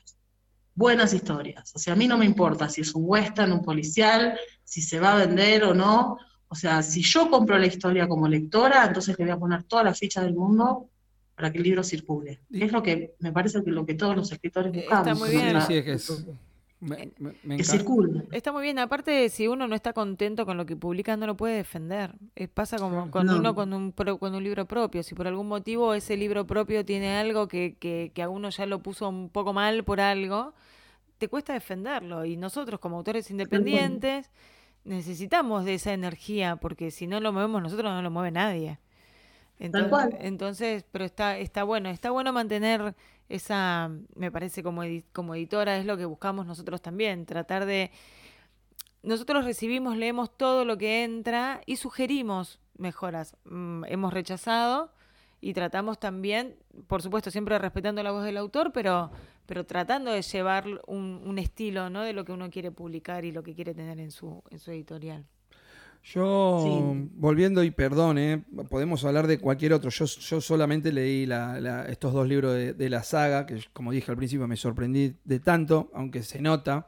buenas historias. O sea, a mí no me importa si es un western, un policial, si se va a vender o no. O sea, si yo compro la historia como lectora, entonces le voy a poner todas las fichas del mundo para que el libro circule. Y- Es lo que me parece que lo que todos los escritores buscamos. está muy bien. Sí, sí, es que es- me- me- me que. Está muy bien, aparte si uno no está contento con lo que publica no lo puede defender. Pasa como con No. uno con un, pro- con un libro propio. Si por algún motivo ese libro propio tiene algo que, que, que a uno ya lo puso un poco mal por algo, te cuesta defenderlo. Y nosotros como autores independientes necesitamos de esa energía, porque si no lo movemos nosotros no lo mueve nadie. Entonces, cual. entonces, pero está, está bueno, está bueno mantener esa, me parece como, como editora, es lo que buscamos nosotros también, tratar de, nosotros recibimos, leemos todo lo que entra y sugerimos mejoras. Mm, hemos rechazado y tratamos también, por supuesto, siempre respetando la voz del autor, pero, pero tratando de llevar un, un estilo ¿no? de lo que uno quiere publicar y lo que quiere tener en su, en su editorial. Yo, Sí. volviendo y perdón, eh, podemos hablar de cualquier otro. Yo, yo solamente leí la- la- estos dos libros de, de la saga, que como dije al principio me sorprendí de tanto, aunque se nota.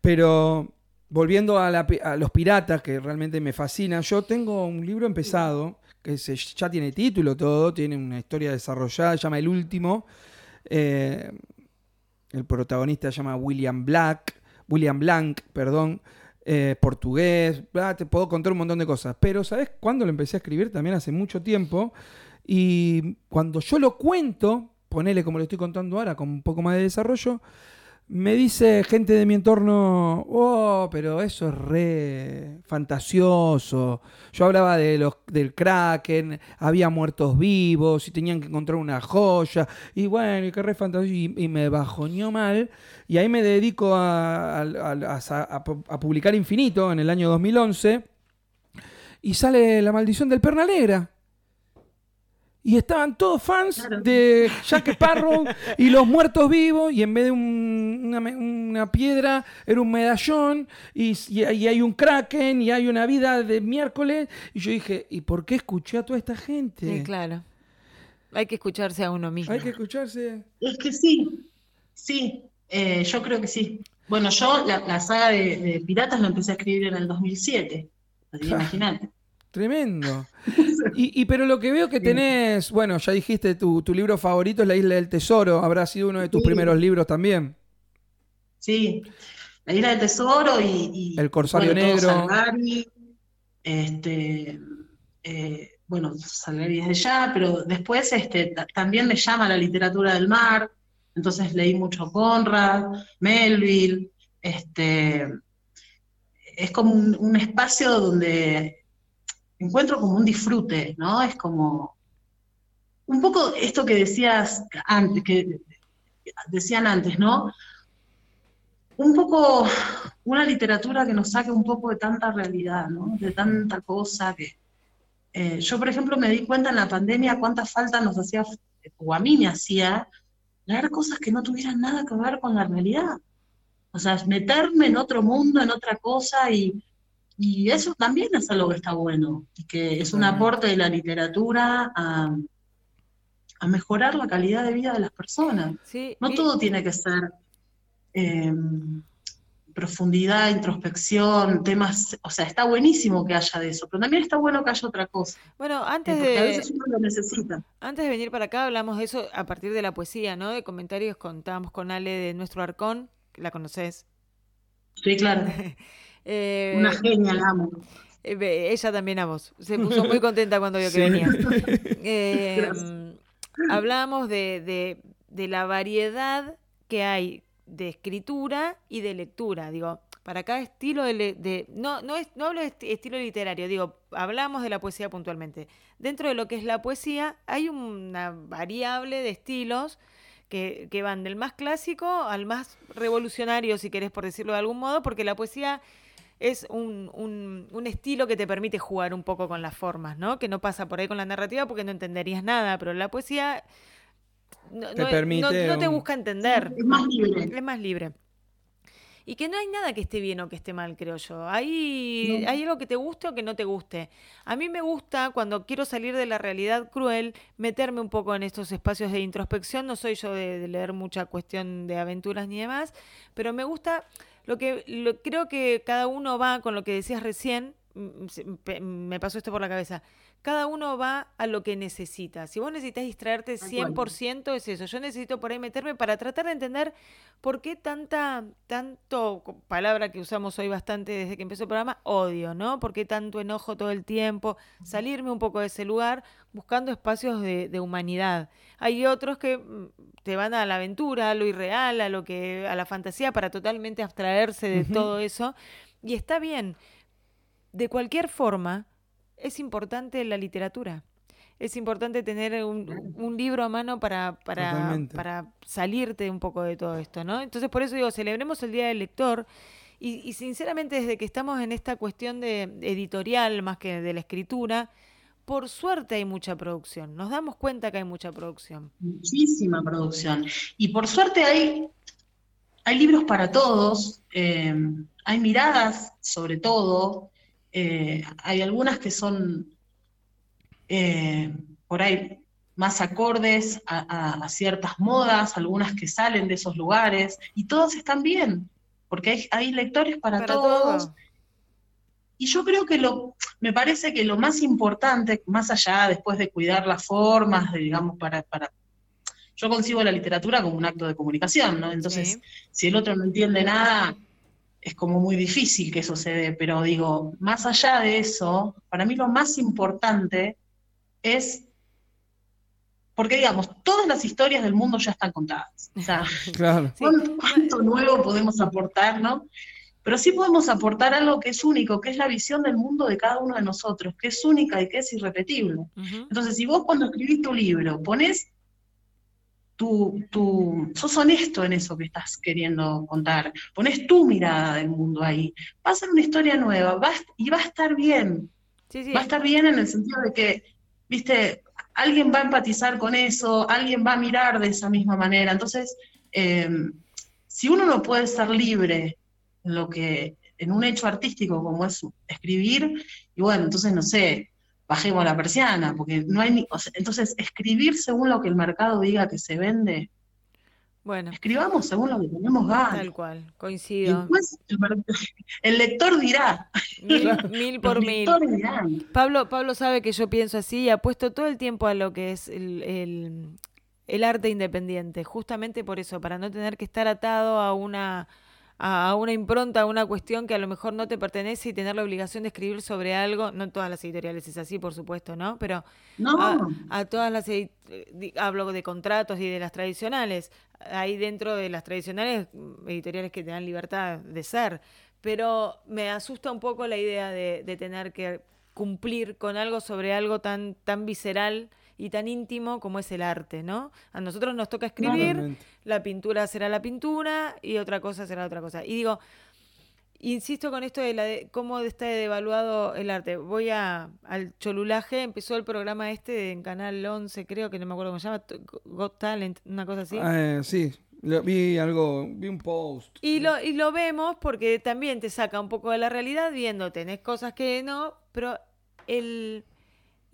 Pero volviendo a, la pi- a los piratas, que realmente me fascina, yo tengo un libro empezado, que se- ya tiene título todo, tiene una historia desarrollada, se llama El Último. Eh, el protagonista se llama William Black, William Blanc, perdón, eh, portugués, te puedo contar un montón de cosas. Pero, ¿sabes cuándo lo empecé a escribir? También hace mucho tiempo. Y cuando yo lo cuento, ponele como lo estoy contando ahora, con un poco más de desarrollo, me dice gente de mi entorno, oh, pero eso es re fantasioso. Yo hablaba de los, del Kraken, había muertos vivos y tenían que encontrar una joya. Y bueno, y qué re fantasioso. Y, me bajoneó mal. Y ahí me dedico a, a publicar Infinito en el año 2011. Y sale La Maldición del Perna Negra. Y estaban todos fans Claro. de Jack Sparrow y los muertos vivos. Y en vez de un- una, piedra, era un medallón. Y, y- y hay un kraken y hay una vida de miércoles. Y yo dije, ¿y por qué escuché a toda esta gente? Sí, claro. Hay que escucharse a uno mismo. Hay que escucharse. Es que sí, sí, eh, yo creo que sí. Bueno, yo la, la saga de, de Piratas la empecé a escribir en el 2007, así que Ja. imagínate. Tremendo. Y, y pero lo que veo que tenés, bueno, ya dijiste, tu, tu libro favorito es La Isla del Tesoro. Habrá sido uno de tus Sí. primeros libros también. Sí, La Isla del Tesoro y, y, El Corsario bueno, Negro. Salgari, este, eh, bueno, Salgueiro desde ya, pero después este, también me llama la literatura del mar, entonces leí mucho Conrad, Melville, este, es como un, espacio donde encuentro como un disfrute, ¿no? Es como un poco esto que decías antes, que decían antes, ¿no? Un poco una literatura que nos saque un poco de tanta realidad, ¿no? De tanta cosa que... Eh, yo, por ejemplo, me di cuenta en la pandemia cuánta falta nos hacía, o a mí me hacía, leer cosas que no tuvieran nada que ver con la realidad. O sea, meterme en otro mundo, en otra cosa, y, eso también es algo que está bueno, y que es un aporte de la literatura a, mejorar la calidad de vida de las personas. no todo tiene que ser em, profundidad, introspección, temas, o sea, está buenísimo que haya de eso, pero también está bueno que haya otra cosa. Bueno, antes de... A veces uno lo necesita. Antes de venir para acá hablamos de eso a partir de la poesía, ¿no? De comentarios contábamos con Ale de Nuestro Arcón, ¿la conoces? Sí, claro. eh, Una genia, la amo. Eh, ella también a vos. Se puso muy contenta cuando vio que venía. Eh, hablábamos de, de la variedad que hay de escritura y de lectura. Digo, para cada estilo de, no, no, es, no hablo de estilo literario, digo, hablamos de la poesía puntualmente. Dentro de lo que es la poesía hay una variable de estilos que, que van del más clásico al más revolucionario, si querés por decirlo de algún modo, porque la poesía es un, un, un, estilo que te permite jugar un poco con las formas, ¿no? Que no pasa por ahí con la narrativa porque no entenderías nada, pero la poesía no, te permite no, te busca entender. Es más libre. Es más libre. Y que no hay nada que esté bien o que esté mal, creo yo. Hay, hay algo que te guste o que no te guste. A mí me gusta, cuando quiero salir de la realidad cruel, meterme un poco en estos espacios de introspección. No soy yo de, leer mucha cuestión de aventuras ni demás, pero me gusta lo que lo, creo que cada uno va con lo que decías recién. Me pasó esto por la cabeza cada uno va a lo que necesita. Si vos necesitas distraerte 100% es eso. Yo necesito por ahí meterme para tratar de entender por qué tanta, tanto, palabra que usamos hoy bastante desde que empezó el programa, odio, ¿no? ¿Por qué tanto enojo todo el tiempo? Salirme un poco de ese lugar buscando espacios de, humanidad. Hay otros que mm, te van a la aventura, a lo irreal, a lo que, a la fantasía, para totalmente abstraerse de todo eso. Y está bien. De cualquier forma, es importante la literatura. Es importante tener un, libro a mano para, para, para, salirte un poco de todo esto, ¿no? Entonces, por eso digo, celebremos el Día del Lector. Y, sinceramente, desde que estamos en esta cuestión de editorial más que de la escritura, por suerte hay mucha producción. Nos damos cuenta que hay mucha producción. Muchísima producción. Y por suerte hay, hay libros para todos, eh, hay miradas sobre todo, eh, hay algunas que son eh, por ahí más acordes a, ciertas modas, algunas que salen de esos lugares, y todas están bien, porque hay, lectores para, todos. Y yo creo que lo, me parece que lo más importante, más allá después de cuidar las formas, digamos, para, para, yo concibo la literatura como un acto de comunicación, ¿no? Entonces, si el otro no entiende nada, es como muy difícil que sucede, pero digo, más allá de eso, para mí lo más importante es, porque digamos, todas las historias del mundo ya están contadas. O sea, ¿cuánto, nuevo podemos aportar, no? Pero sí podemos aportar algo que es único, que es la visión del mundo de cada uno de nosotros, que es única y que es irrepetible. Entonces, si vos cuando escribís tu libro pones tú, tú sos honesto en eso que estás queriendo contar, pones tu mirada del mundo ahí, va a ser una historia nueva va, y va a estar bien. Va a estar bien en el sentido de que, viste, alguien va a empatizar con eso, alguien va a mirar de esa misma manera. Entonces, eh, si uno no puede ser libre en lo que, en un hecho artístico como es escribir, y bueno, entonces no sé, bajemos la persiana, porque no hay ni, entonces escribir según lo que el mercado diga que se vende. Bueno. Escribamos según lo que tenemos ganas. Tal cual, coincido. después el, lector dirá. Mil, por mil. Pablo, Pablo sabe que yo pienso así y apuesto todo el tiempo a lo que es el, el arte independiente, justamente por eso, para no tener que estar atado a una a una impronta, a una cuestión que a lo mejor no te pertenece y tener la obligación de escribir sobre algo, no en todas las editoriales es así, por supuesto, ¿no? Pero No. a, a todas las, hablo de contratos y de las tradicionales, hay dentro de las tradicionales mm, editoriales que te dan libertad de ser, pero me asusta un poco la idea de, de tener que cumplir con algo sobre algo tan, tan visceral y tan íntimo como es el arte, ¿no? A nosotros nos toca escribir, la pintura será la pintura y otra cosa será otra cosa. Y digo, insisto con esto de, la de cómo está devaluado el arte. Voy a, al cholulaje, empezó el programa este en Canal 11, creo que no me acuerdo cómo se llama, Got Talent, una cosa así. Eh, sí, lo- vi algo, vi un post. Y lo, y lo vemos porque también te saca un poco de la realidad viendo, tenés cosas que no, pero el,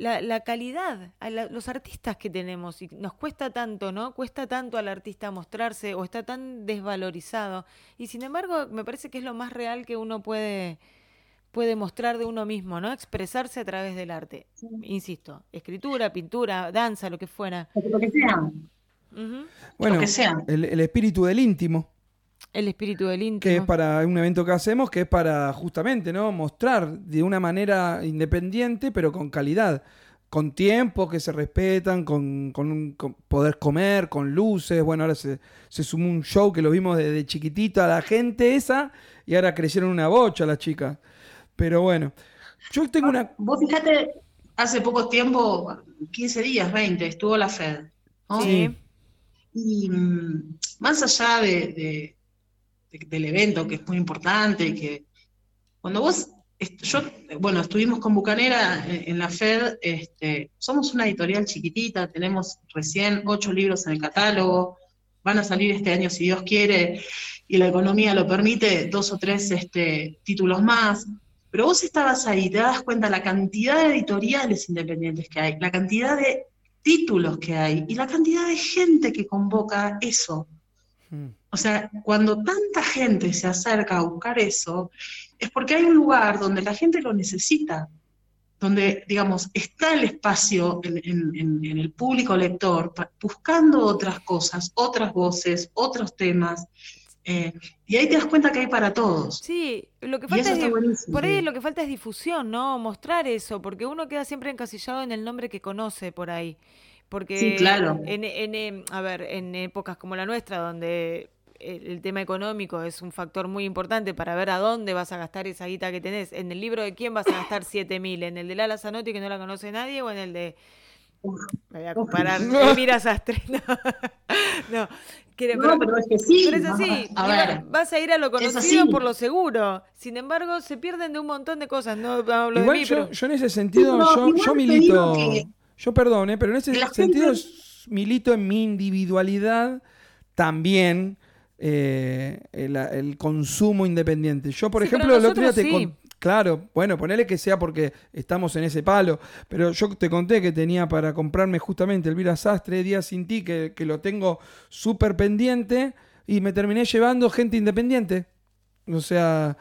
la, la calidad, a la- los artistas que tenemos, y nos cuesta tanto, ¿no? Cuesta tanto al artista mostrarse o está tan desvalorizado. Y sin embargo, me parece que es lo más real que uno puede, puede mostrar de uno mismo, ¿no? Expresarse a través del arte. Insisto, escritura, pintura, danza, lo que fuera. Lo que sea. Bueno, que sea. el, el espíritu del íntimo, El espíritu del íntimo. que es para un evento que hacemos, que es para justamente, ¿no? Mostrar de una manera independiente, pero con calidad. Con tiempos que se respetan, con, con un- con poder comer, con luces. Bueno, ahora se, se sumó un show que lo vimos desde chiquitito a la gente esa, y ahora crecieron una bocha las chicas. Pero bueno, yo tengo una. Vos fíjate, hace poco tiempo, 15 días, 20, estuvo la FED. ¿no? Sí. Y mm, más allá de, de- de- del evento, que es muy importante, que cuando vos, yo, bueno, estuvimos con Bucanera en, en la FED, este, somos una editorial chiquitita, tenemos recién ocho libros en el catálogo, van a salir este año, si Dios quiere, y la economía lo permite, dos o tres este, títulos más. Pero vos estabas ahí, te das cuenta la cantidad de editoriales independientes que hay, la cantidad de títulos que hay y la cantidad de gente que convoca eso. O sea, cuando tanta gente se acerca a buscar eso, es porque hay un lugar donde la gente lo necesita, donde, digamos, está el espacio en, en- en- en el público lector buscando otras cosas, otras voces, otros temas, eh, y ahí te das cuenta que hay para todos. Sí, lo que falta es por ahí lo que falta es difusión, ¿no? Mostrar eso, porque uno queda siempre encasillado en el nombre que conoce por ahí. Porque Sí, claro. en, en, em, a ver, en épocas como la nuestra, donde el, el tema económico es un factor muy importante para ver a dónde vas a gastar esa guita que tenés. ¿En el libro de quién vas a gastar 7000? ¿En el de Lala Zanotti que no la conoce nadie o en el de me voy a comparar Elvira Sastre? No, no. No, pero es que sí. pero es así, A iba- ver, vas a ir a lo conocido por lo seguro. Sin embargo, se pierden de un montón de cosas. No hablo de Igual mí, yo, pero yo en ese sentido, no, yo, yo milito, que- yo perdone, pero en ese la sentido gente- milito en mi individualidad también eh, el, el consumo independiente. Yo, por Sí, ejemplo, el otro día te con- Claro, bueno, ponele que sea porque estamos en ese palo, pero yo te conté que tenía para comprarme justamente Elvira Sastre, Días sin ti, que, que lo tengo súper pendiente, y me terminé llevando gente independiente. O sea,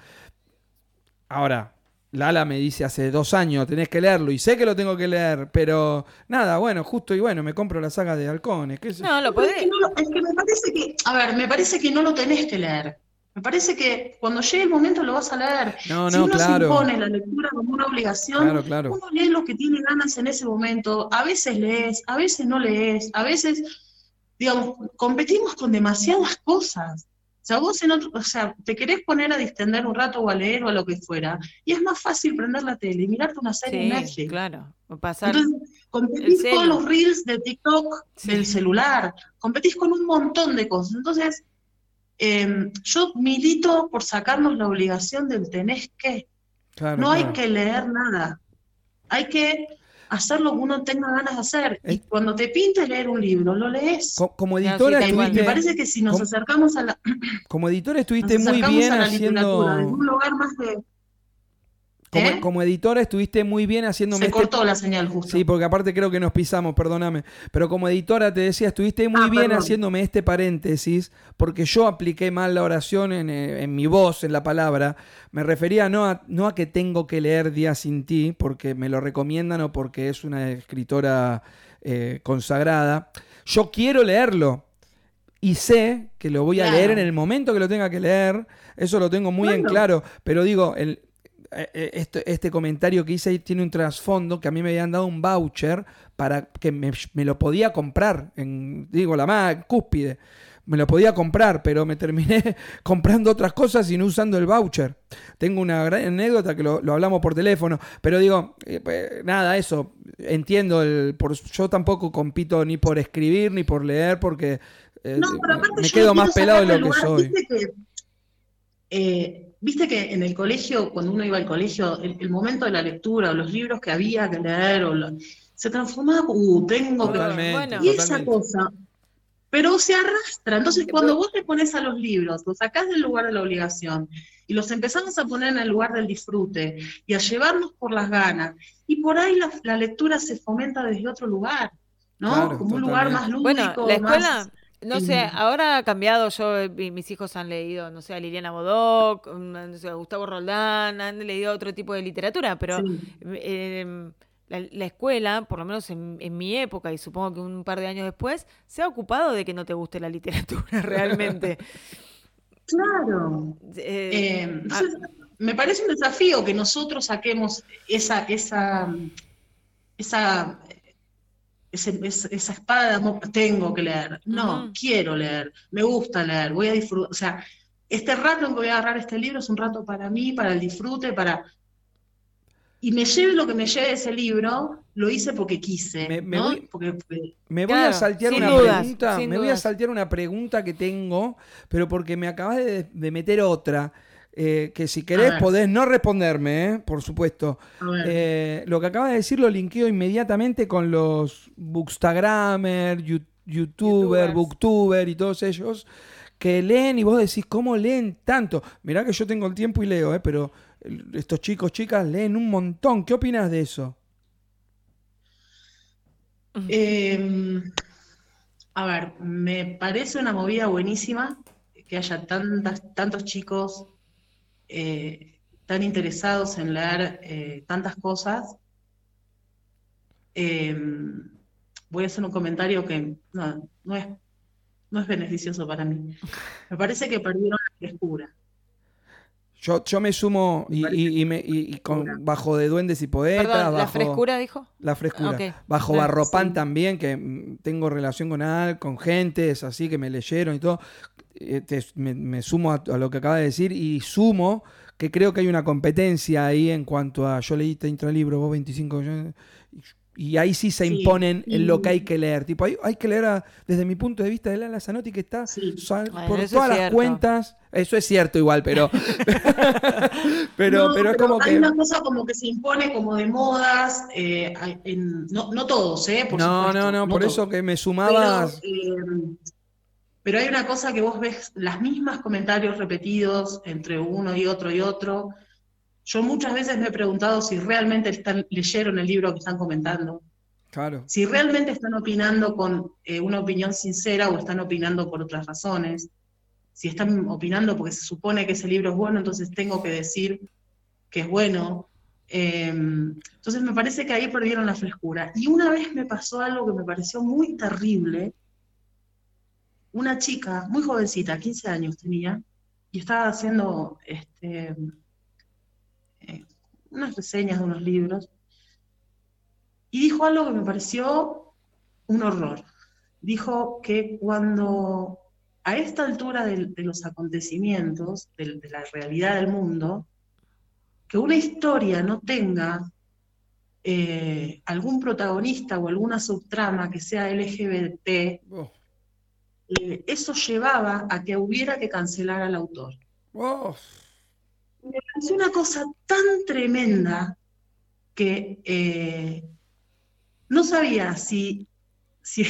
Ahora, Lala me dice hace dos años, tenés que leerlo, y sé que lo tengo que leer, pero nada, bueno, justo y bueno, me compro la saga de halcones. qué sé yo. no, lo es podés. que, no lo- es que me parece que, a ver, me parece que no lo tenés que leer. Me parece que cuando llegue el momento lo vas a leer. No, si no, uno se impone la lectura como una obligación, Claro, claro. uno lee lo que tiene ganas en ese momento. A veces lees, a veces no lees, a veces, digamos, competimos con demasiadas cosas. O sea, vos en otro, o sea, te querés poner a distender un rato o a leer o a lo que fuera, y es más fácil prender la tele y mirarte una serie en Sí, Netflix. claro. Pasar. Entonces, competís con los reels de TikTok Sí. del celular, competís con un montón de cosas. Entonces, eh, yo milito por sacarnos la obligación del tenés que. Claro, No hay que leer nada. Hay que hacer lo que uno tenga ganas de hacer. Y cuando te pinte leer un libro, lo lees. Co- Como editora, cual. Me parece que si nos acercamos a la, como editora estuviste muy acercamos bien a la haciendo. literatura desde un lugar más de. Como, ¿Eh? como editora estuviste muy bien haciéndome Se este cortó la señal justo. Sí, porque aparte creo que nos pisamos, perdóname. Pero como editora te decía, estuviste muy Ah, bien perdón. haciéndome este paréntesis, porque yo apliqué mal la oración en, eh, en mi voz, en la palabra. Me refería no a, no a que tengo que leer Día sin ti, porque me lo recomiendan o porque es una escritora eh, consagrada. Yo quiero leerlo. y sé que lo voy a Claro. leer en el momento que lo tenga que leer, eso lo tengo muy en claro, pero digo, el, este, este comentario que hice ahí tiene un trasfondo que a mí me habían dado un voucher para que me, me lo podía comprar, en, digo, la más cúspide, me lo podía comprar, pero me terminé comprando otras cosas y no usando el voucher. Tengo una gran anécdota que lo, lo hablamos por teléfono, pero digo, eh, pues, nada, eso, entiendo, el, por, yo tampoco compito ni por escribir ni por leer porque eh, No, pero aparte me quedo más pelado de lo que soy. Que, eh, viste que en el colegio, cuando uno iba al colegio, el, el momento de la lectura o los libros que había que leer, o lo- se transformaba, uh, tengo que Bueno. Y esa cosa. Pero se arrastra. Entonces, cuando vos le pones a los libros, los sacás del lugar de la obligación y los empezamos a poner en el lugar del disfrute y a llevarnos por las ganas, y por ahí la, la lectura se fomenta desde otro lugar, ¿no? Claro, Como un lugar más lúdico. Bueno, la escuela, más- no sé, eh, ahora ha cambiado. Yo, eh, mi- mis hijos han leído, no sé, a Liliana Bodoc, mm, no sé, a Gustavo Roldán, han leído otro tipo de literatura, pero Sí. eh, la, la escuela, por lo menos en, en mi época y supongo que un par de años después, se ha ocupado de que no te guste la literatura realmente. Claro. Eh, Eh, ah, entonces, me parece un desafío que nosotros saquemos esa, esa, esa, ese- esa, espada de amor, tengo que leer, no, quiero leer, me gusta leer, voy a disfrutar, o sea, este rato en que voy a agarrar este libro es un rato para mí, para el disfrute, para... Y me lleve lo que me lleve ese libro, lo hice porque quise, Me- me ¿no? voy- Porque, porque- Me voy Claro, a saltear una dudas, pregunta, me voy a saltear una pregunta que tengo, pero porque me acabas de, de meter otra, eh, que si querés podés no responderme, eh, por supuesto. Eh, lo que acabas de decir lo linkeo inmediatamente con los bookstagrammer, youtuber, Youtubers. booktuber y todos ellos que leen y vos decís, ¿cómo leen tanto? Mirá que yo tengo el tiempo y leo, eh, pero estos chicos, chicas, leen un montón. ¿Qué opinas de eso? Eh, a ver, me parece una movida buenísima que haya tantas, tantos chicos eh, tan interesados en leer eh, tantas cosas. Eh, voy a hacer un comentario que no, no es, no es beneficioso para mí. Me parece que perdieron la frescura. Yo, yo me sumo y, y- y me- y- y con, bajo de duendes y poetas, perdón, ¿la bajo frescura dijo? la frescura. Ok. Bajo Ah, Barropán sí. también, que mm, tengo relación con Al, con gentes así que me leyeron y todo. Eh, te- me, me sumo a, a lo que acaba de decir y sumo que creo que hay una competencia ahí en cuanto a yo leí 30 libros, vos 25, yo- y ahí sí se Sí, imponen en lo que hay que leer. Tipo, hay, hay que leer a- desde mi punto de vista de Lala Zanotti que está Sí. sal- Bueno, por todas las cuentas. Eso es cierto igual, pero pero, No, pero es como hay que una cosa como que se impone como de modas, eh, en- no, no todos, ¿eh? Por no, supuesto, no, no, por todos. eso que me Pero, sumabas. eh, pero hay una cosa que vos ves las mismas comentarios repetidos entre uno y otro y otro. Yo muchas veces me he preguntado si realmente están, leyeron el libro que están comentando, Claro. si realmente están opinando con eh, una opinión sincera o están opinando por otras razones. Si están opinando porque se supone que ese libro es bueno, entonces tengo que decir que es bueno. Eh, entonces me parece que ahí perdieron la frescura. Y una vez me pasó algo que me pareció muy terrible. Una chica, muy jovencita, 15 años tenía, y estaba haciendo este, unas reseñas de unos libros, y dijo algo que me pareció un horror. Dijo que cuando a esta altura de, los acontecimientos, de la realidad del mundo, que una historia no tenga eh, algún protagonista o alguna subtrama que sea LGBT, Oh, eh, eso llevaba a que hubiera que cancelar al autor. oh. Me pareció una cosa tan tremenda que eh, no sabía si, si,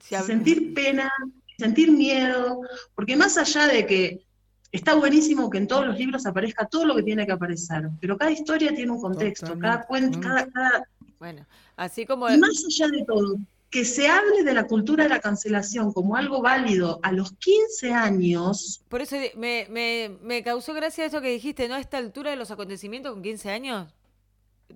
sentir pena, sentir miedo, porque más allá de que está buenísimo que en todos los libros aparezca todo lo que tiene que aparecer, pero cada historia tiene un contexto, cada cuento, Totalmente. cada, cada- Bueno, así como y más allá de todo, que se hable de la cultura de la cancelación como algo válido a los 15 años, Por eso me, me, me causó gracia eso que dijiste, ¿no? A esta altura de los acontecimientos con 15 años,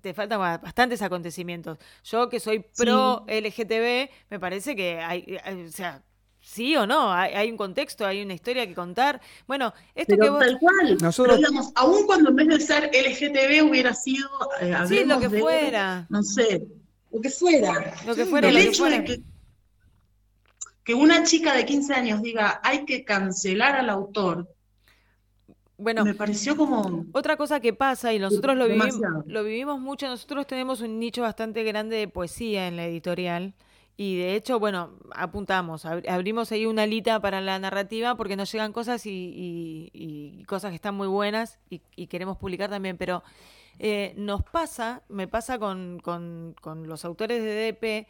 te faltan ba- bastantes acontecimientos. Yo que soy pro LGTB, me parece que hay, hay- o sea, sí o no, hay, hay un contexto, hay una historia que contar. Bueno, esto que Pero vos... tal cual. Nosotros- Pero digamos, aún cuando en vez de ser LGTB hubiera sido, eh, Sí, lo que de, fuera. no sé, lo que fuera. Lo que fuera, el lo que hecho fuera. de que, que una chica de 15 años diga hay que cancelar al autor, Bueno, me pareció como... Otra cosa que pasa, y nosotros lo, vivim- Demasiado. lo vivimos mucho, nosotros tenemos un nicho bastante grande de poesía en la editorial. Y de hecho, bueno, apuntamos, ab- abrimos ahí una alita para la narrativa porque nos llegan cosas y, y- y cosas que están muy buenas y, y queremos publicar también. Pero eh, nos pasa, me pasa con, con- con los autores de DP,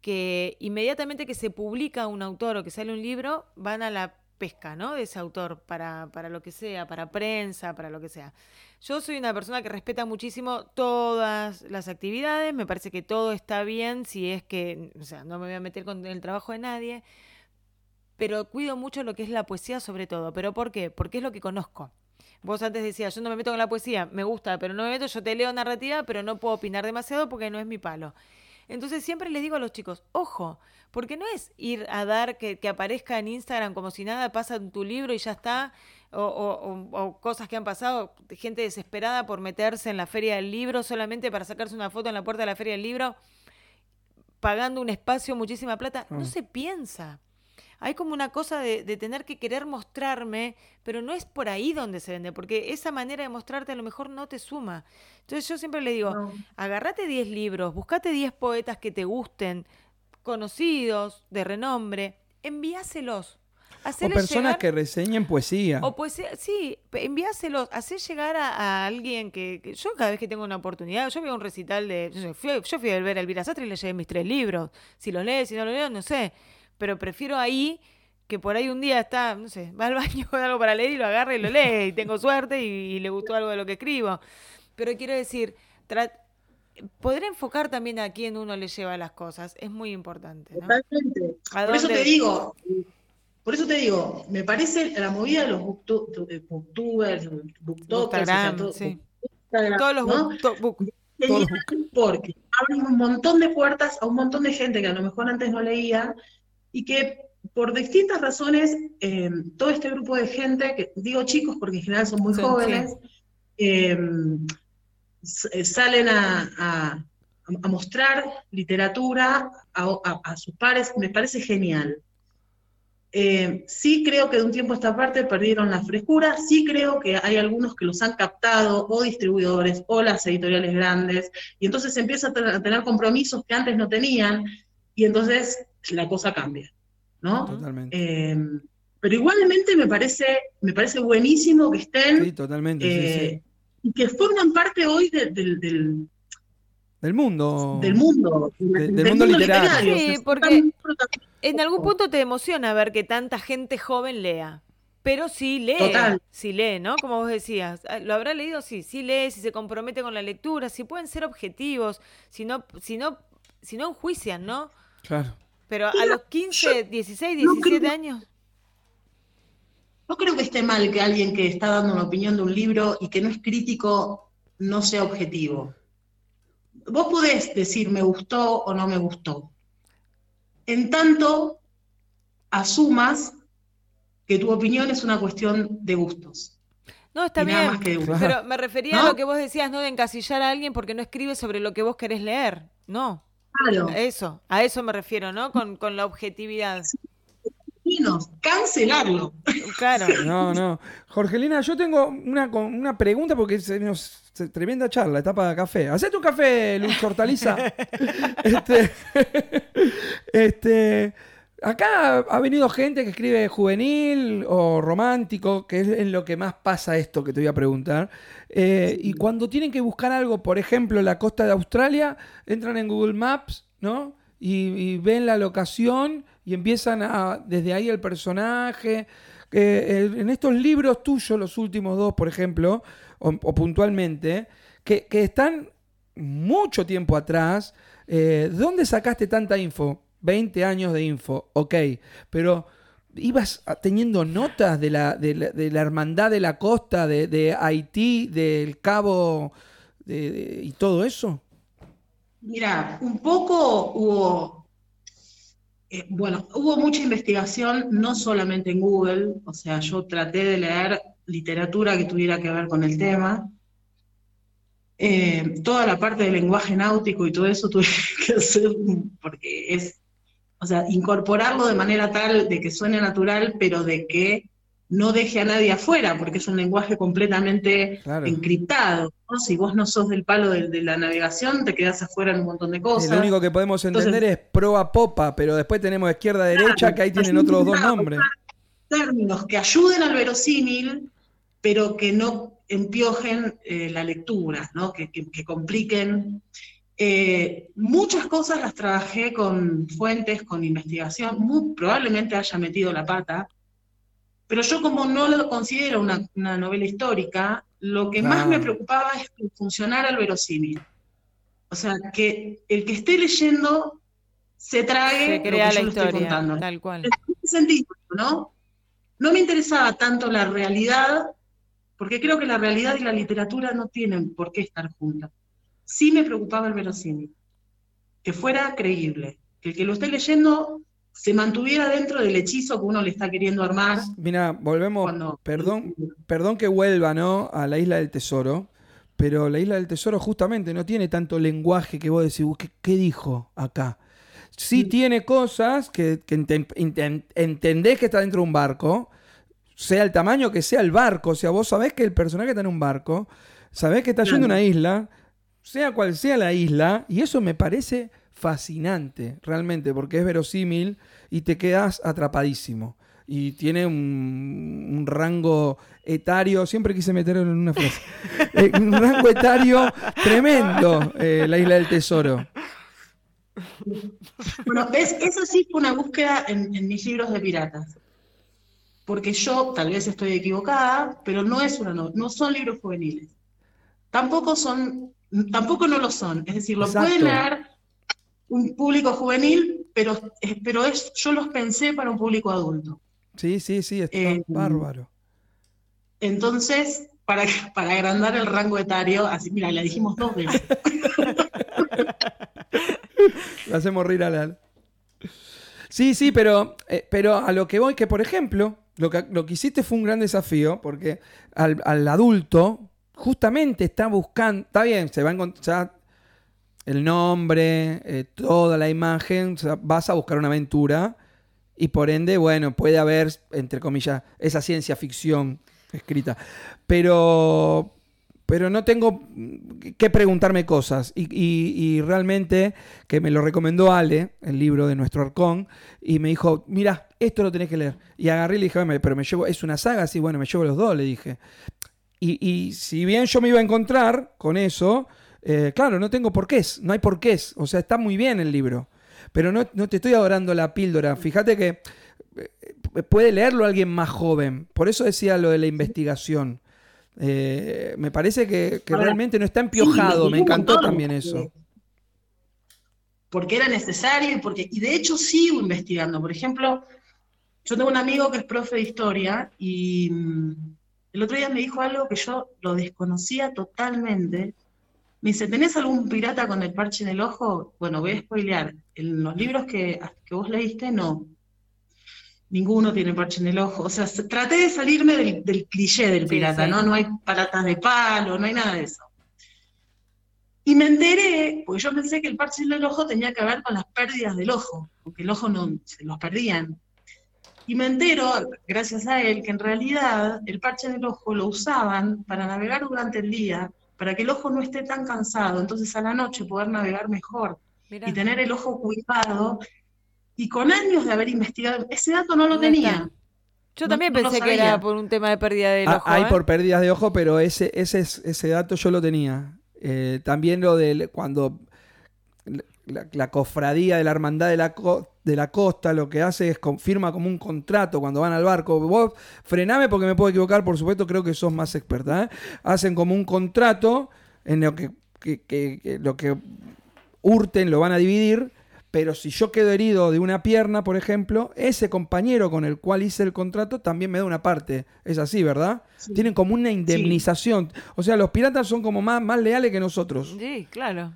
que inmediatamente que se publica un autor o que sale un libro, van a la pesca, ¿no? De ese autor para, para lo que sea, para prensa, para lo que sea. Yo soy una persona que respeta muchísimo todas las actividades, me parece que todo está bien si es que, o sea, no me voy a meter con el trabajo de nadie, pero cuido mucho lo que es la poesía sobre todo. ¿Pero por qué? Porque es lo que conozco. Vos antes decías, yo no me meto con la poesía, me gusta, pero no me meto, yo te leo narrativa, pero no puedo opinar demasiado porque no es mi palo. Entonces siempre les digo a los chicos, ojo, porque no es ir a dar que, que aparezca en Instagram como si nada pasa en tu libro y ya está, o, o- o- o cosas que han pasado, gente desesperada por meterse en la feria del libro solamente para sacarse una foto en la puerta de la feria del libro, pagando un espacio, muchísima plata. No Ah. se piensa. Hay como una cosa de, de tener que querer mostrarme, pero no es por ahí donde se vende, porque esa manera de mostrarte a lo mejor no te suma. Entonces yo siempre le digo, No. agarrate 10 libros, buscate 10 poetas que te gusten, conocidos, de renombre, envíaselos. O Haceles personas llegar- que reseñen poesía. o pues sí, enviáselos, hacé llegar a, a alguien que, que- Yo cada vez que tengo una oportunidad, yo veo un recital de... Yo fui, yo fui a ver a Elvira Sastre y le llevé mis tres libros. Si los lees, si no los leo, no sé. Pero prefiero ahí que por ahí un día está, no sé, va al baño con algo para leer y lo agarra y lo lee. Y tengo suerte y, y le gustó algo de lo que escribo. Pero quiero decir, poder enfocar también a quién uno le lleva las cosas es muy importante. ¿no? Totalmente. ¿A Por eso te digo, por eso te digo, me parece la movida de los booktu- booktubers, booktokers, o sea, Instagram, todo- sí. Instagram, Todos los ¿no? book- porque abren un montón de puertas a un montón de gente que a lo mejor antes no leía y que por distintas razones eh, todo este grupo de gente, que digo chicos porque en general son muy Sí, jóvenes, eh, s- eh, salen a, a- a mostrar literatura a, a- sus pares, me parece genial. Eh, sí creo que de un tiempo a esta parte perdieron la frescura, sí creo que hay algunos que los han captado, o distribuidores, o las editoriales grandes, y entonces se empieza a ten- a tener compromisos que antes no tenían, y entonces la cosa cambia, ¿no? Totalmente. Eh, pero igualmente me parece, me parece buenísimo que estén sí, totalmente. sí, sí. eh, y que forman parte hoy de- del, del- Del mundo. del mundo, De- del mundo literario. Sí, porque-. En algún punto te emociona ver que tanta gente joven lea. Pero sí lee, Total. sí lee, ¿no? Como vos decías. Ah, ¿Lo habrá leído? Sí, sí lee, si se compromete con la lectura, si pueden ser objetivos, si no, si no, si no enjuician, ¿no? Claro. Pero a los 15, 16, no 17 creo- años. No creo que esté mal que alguien que está dando una opinión de un libro y que no es crítico no sea objetivo. Vos podés decir me gustó o no me gustó. En tanto, asumas que tu opinión es una cuestión de gustos. No, está bien. Pero me refería a lo que vos decías, no de encasillar a alguien porque no escribe sobre lo que vos querés leer. No, Claro, eso, a eso me refiero, ¿no? Con, con la objetividad. cancelarlo. Claro. No, no. Jorgelina, yo tengo una, con- una pregunta porque se nos, tremenda charla, etapa de café. Hacete un café, Luz Hortaliza. este, este, acá ha venido gente que escribe juvenil o romántico, que es en lo que más pasa esto que te voy a preguntar. Eh, y cuando tienen que buscar algo, por ejemplo, la costa de Australia, entran en Google Maps, ¿no? Y, y ven la locación y empiezan a, desde ahí el personaje. Eh, en estos libros tuyos, los últimos dos, por ejemplo, o, o puntualmente, que, que están mucho tiempo atrás, eh, ¿dónde sacaste tanta info? 20 años de info, ok, pero ibas teniendo notas de la, de la, hermandad de la costa, de, Haití, del Cabo y todo eso. Mira, un poco hubo, eh, bueno, hubo mucha investigación, no solamente en Google, o sea, yo traté de leer literatura que tuviera que ver con el tema. Eh, toda la parte del lenguaje náutico y todo eso tuve que hacer porque es, o sea, incorporarlo de manera tal de que suene natural, pero de que no deje a nadie afuera, porque es un lenguaje completamente Claro. encriptado. ¿no? Si vos no sos del palo de, de la navegación, te quedás afuera en un montón de cosas. lo único que podemos entender Entonces- es proa popa, pero después tenemos izquierda derecha, que ahí tienen otros dos nombres. Términos que ayuden al verosímil, pero que no empiojen eh, la lectura, ¿no? que, que- que compliquen. Eh, muchas cosas las trabajé con fuentes, con investigación, muy probablemente haya metido la pata, pero yo como no lo considero una, una novela histórica, lo que más me preocupaba es que funcionara el verosímil. O sea, que el que esté leyendo se trague Se lo que yo estoy contando tal cual. en ese sentido, ¿no? No me interesaba tanto la realidad, porque creo que la realidad y la literatura no tienen por qué estar juntas. Sí me preocupaba el verosímil, que fuera creíble, que el que lo esté leyendo se mantuviera dentro del hechizo que uno le está queriendo armar. Mira, volvemos, Cuando- perdón, perdón que vuelva, ¿no? A la isla del tesoro, pero la isla del tesoro justamente no tiene tanto lenguaje que vos decís, "Uh, ¿qué, qué dijo acá? Sí tiene cosas que, que enten- entendés que está dentro de un barco, sea el tamaño que sea el barco, o sea, vos sabés que el personaje está en un barco, sabés que está yendo a una isla, sea cual sea la isla, y eso me parece fascinante, realmente, porque es verosímil y te quedas atrapadísimo. Y tiene un, un rango etario, siempre quise meterlo en una frase, Eh, un rango etario tremendo, eh, la isla del tesoro. Bueno, ves, eso sí fue una búsqueda en, en mis libros de piratas. Porque yo, tal vez estoy equivocada, pero no es una no, no son libros juveniles. Tampoco son, tampoco no lo son. Es decir, lo Exacto. pueden leer un público juvenil, pero, pero es, yo los pensé para un público adulto. Sí, sí, sí, está Eh, bárbaro. Entonces, para, para agrandar el rango etario, así, mira, le dijimos dos veces. Le hacemos reír a la. Sí, sí, pero, eh, pero a lo que voy, que por ejemplo, lo que, lo que hiciste fue un gran desafío, porque al, al adulto justamente está buscando, está bien, se va a encontrar el nombre, eh, toda la imagen, vas a buscar una aventura y por ende, bueno, puede haber, entre comillas, esa ciencia ficción escrita. Pero, pero no tengo que preguntarme cosas. Y, realmente, que me lo recomendó Ale, el libro de nuestro arcón, y me dijo, mira, esto lo tenés que leer. Y agarré y le dije, "Bueno, pero me llevo, es una saga, sí, bueno, me llevo los dos, le dije. Y, y si bien yo me iba a encontrar con eso, eh, claro, no tengo porqués, no hay porqués. O sea, está muy bien el libro. Pero no, no te estoy adorando la píldora. Fíjate que eh, puede leerlo alguien más joven. Por eso decía lo de la investigación. Eh, me parece que, que Ahora, realmente no está empiojado. Sí, me encantó montón, también eso. Porque era necesario y porque, y de hecho sigo investigando. Por ejemplo, yo tengo un amigo que es profe de historia y mm, el otro día me dijo algo que yo lo desconocía totalmente. Me dice, ¿tenés algún pirata con el parche en el ojo? Bueno, voy a spoilear. En los libros que, que vos leíste, no. Ninguno tiene parche en el ojo. O sea, se- traté de salirme del, del cliché del Sí, pirata, sí. ¿no? No hay palatas de palo, no hay nada de eso. Y me enteré, porque yo pensé que el parche en el ojo tenía que ver con las pérdidas del ojo, porque el ojo no se los perdían. Y me entero, gracias a él, que en realidad el parche en el ojo lo usaban para navegar durante el día, para que el ojo no esté tan cansado, entonces a la noche poder navegar mejor Mirá. y tener el ojo cuidado. Y con años de haber investigado, ese dato no lo ¿Dónde tenía. Yo también no pensé que era por un tema de pérdida del Ah, ojo. hay ¿eh? por pérdidas de ojo, pero ese, ese, es- ese dato yo lo tenía. Eh, también lo de cuando la, la cofradía de la hermandad de la, co- de la costa lo que hace es confirma como un contrato cuando van al barco. Vos frename porque me puedo equivocar, por supuesto, creo que sos más experta. ¿eh? Hacen como un contrato en lo que, que- que- que lo que hurten lo van a dividir. Pero si yo quedo herido de una pierna, por ejemplo, ese compañero con el cual hice el contrato también me da una parte. Es así, ¿verdad? Sí. Tienen como una indemnización. O sea, los piratas son como más, más leales que nosotros. Sí, claro.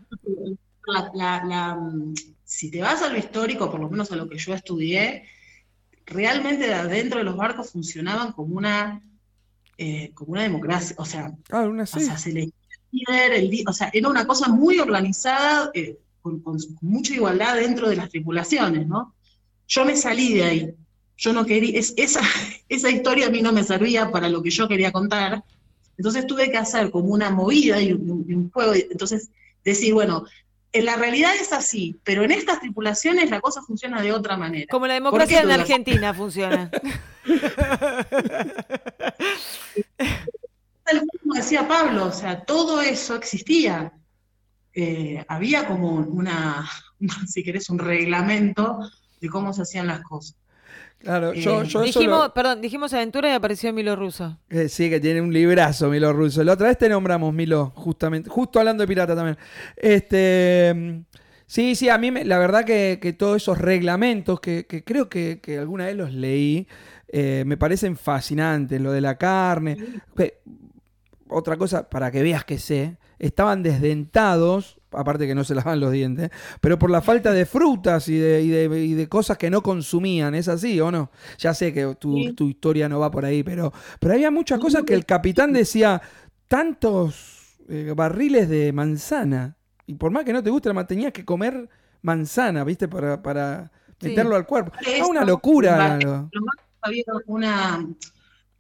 La, la- la, si te vas a lo histórico, por lo menos a lo que yo estudié, realmente de adentro de los barcos funcionaban como una, eh, como una democracia, o sea, Ah, una o sí. sea, se le el o sea, era una cosa muy organizada, eh, con, con con mucha igualdad dentro de las tripulaciones, ¿no? Yo me salí de ahí. Yo no quería, es, esa, esa historia a mí no me servía para lo que yo quería contar. Entonces tuve que hacer como una movida y un, y un juego. Entonces decir, bueno, en la realidad es así, pero en estas tripulaciones la cosa funciona de otra manera. Como la ¿Por democracia en? Argentina funciona. Como decía Pablo, o sea, todo eso existía. Eh, había como una, si querés, un reglamento de cómo se hacían las cosas. Claro, yo, yo eso dijimos, lo- perdón, dijimos aventura y apareció Milo Russo. Eh, sí, que tiene un librazo Milo Russo. La otra vez te nombramos, Milo, justamente, justo hablando de pirata también. Este, sí, sí, a mí me- la verdad que, que todos esos reglamentos, que, que creo que, que alguna vez los leí, eh, me parecen fascinantes. Lo de la carne. Otra cosa, para que veas que sé, estaban desdentados, aparte que no se lavan los dientes, pero por la falta de frutas y de, y de- y de cosas que no consumían, ¿es así o no? Ya sé que tu, Sí. tu historia no va por ahí, pero, pero había muchas cosas que el capitán decía, tantos eh, barriles de manzana, y por más que no te guste, tenías que comer manzana, ¿viste? Para, para Sí. meterlo al cuerpo. Era Eso, una locura. había una,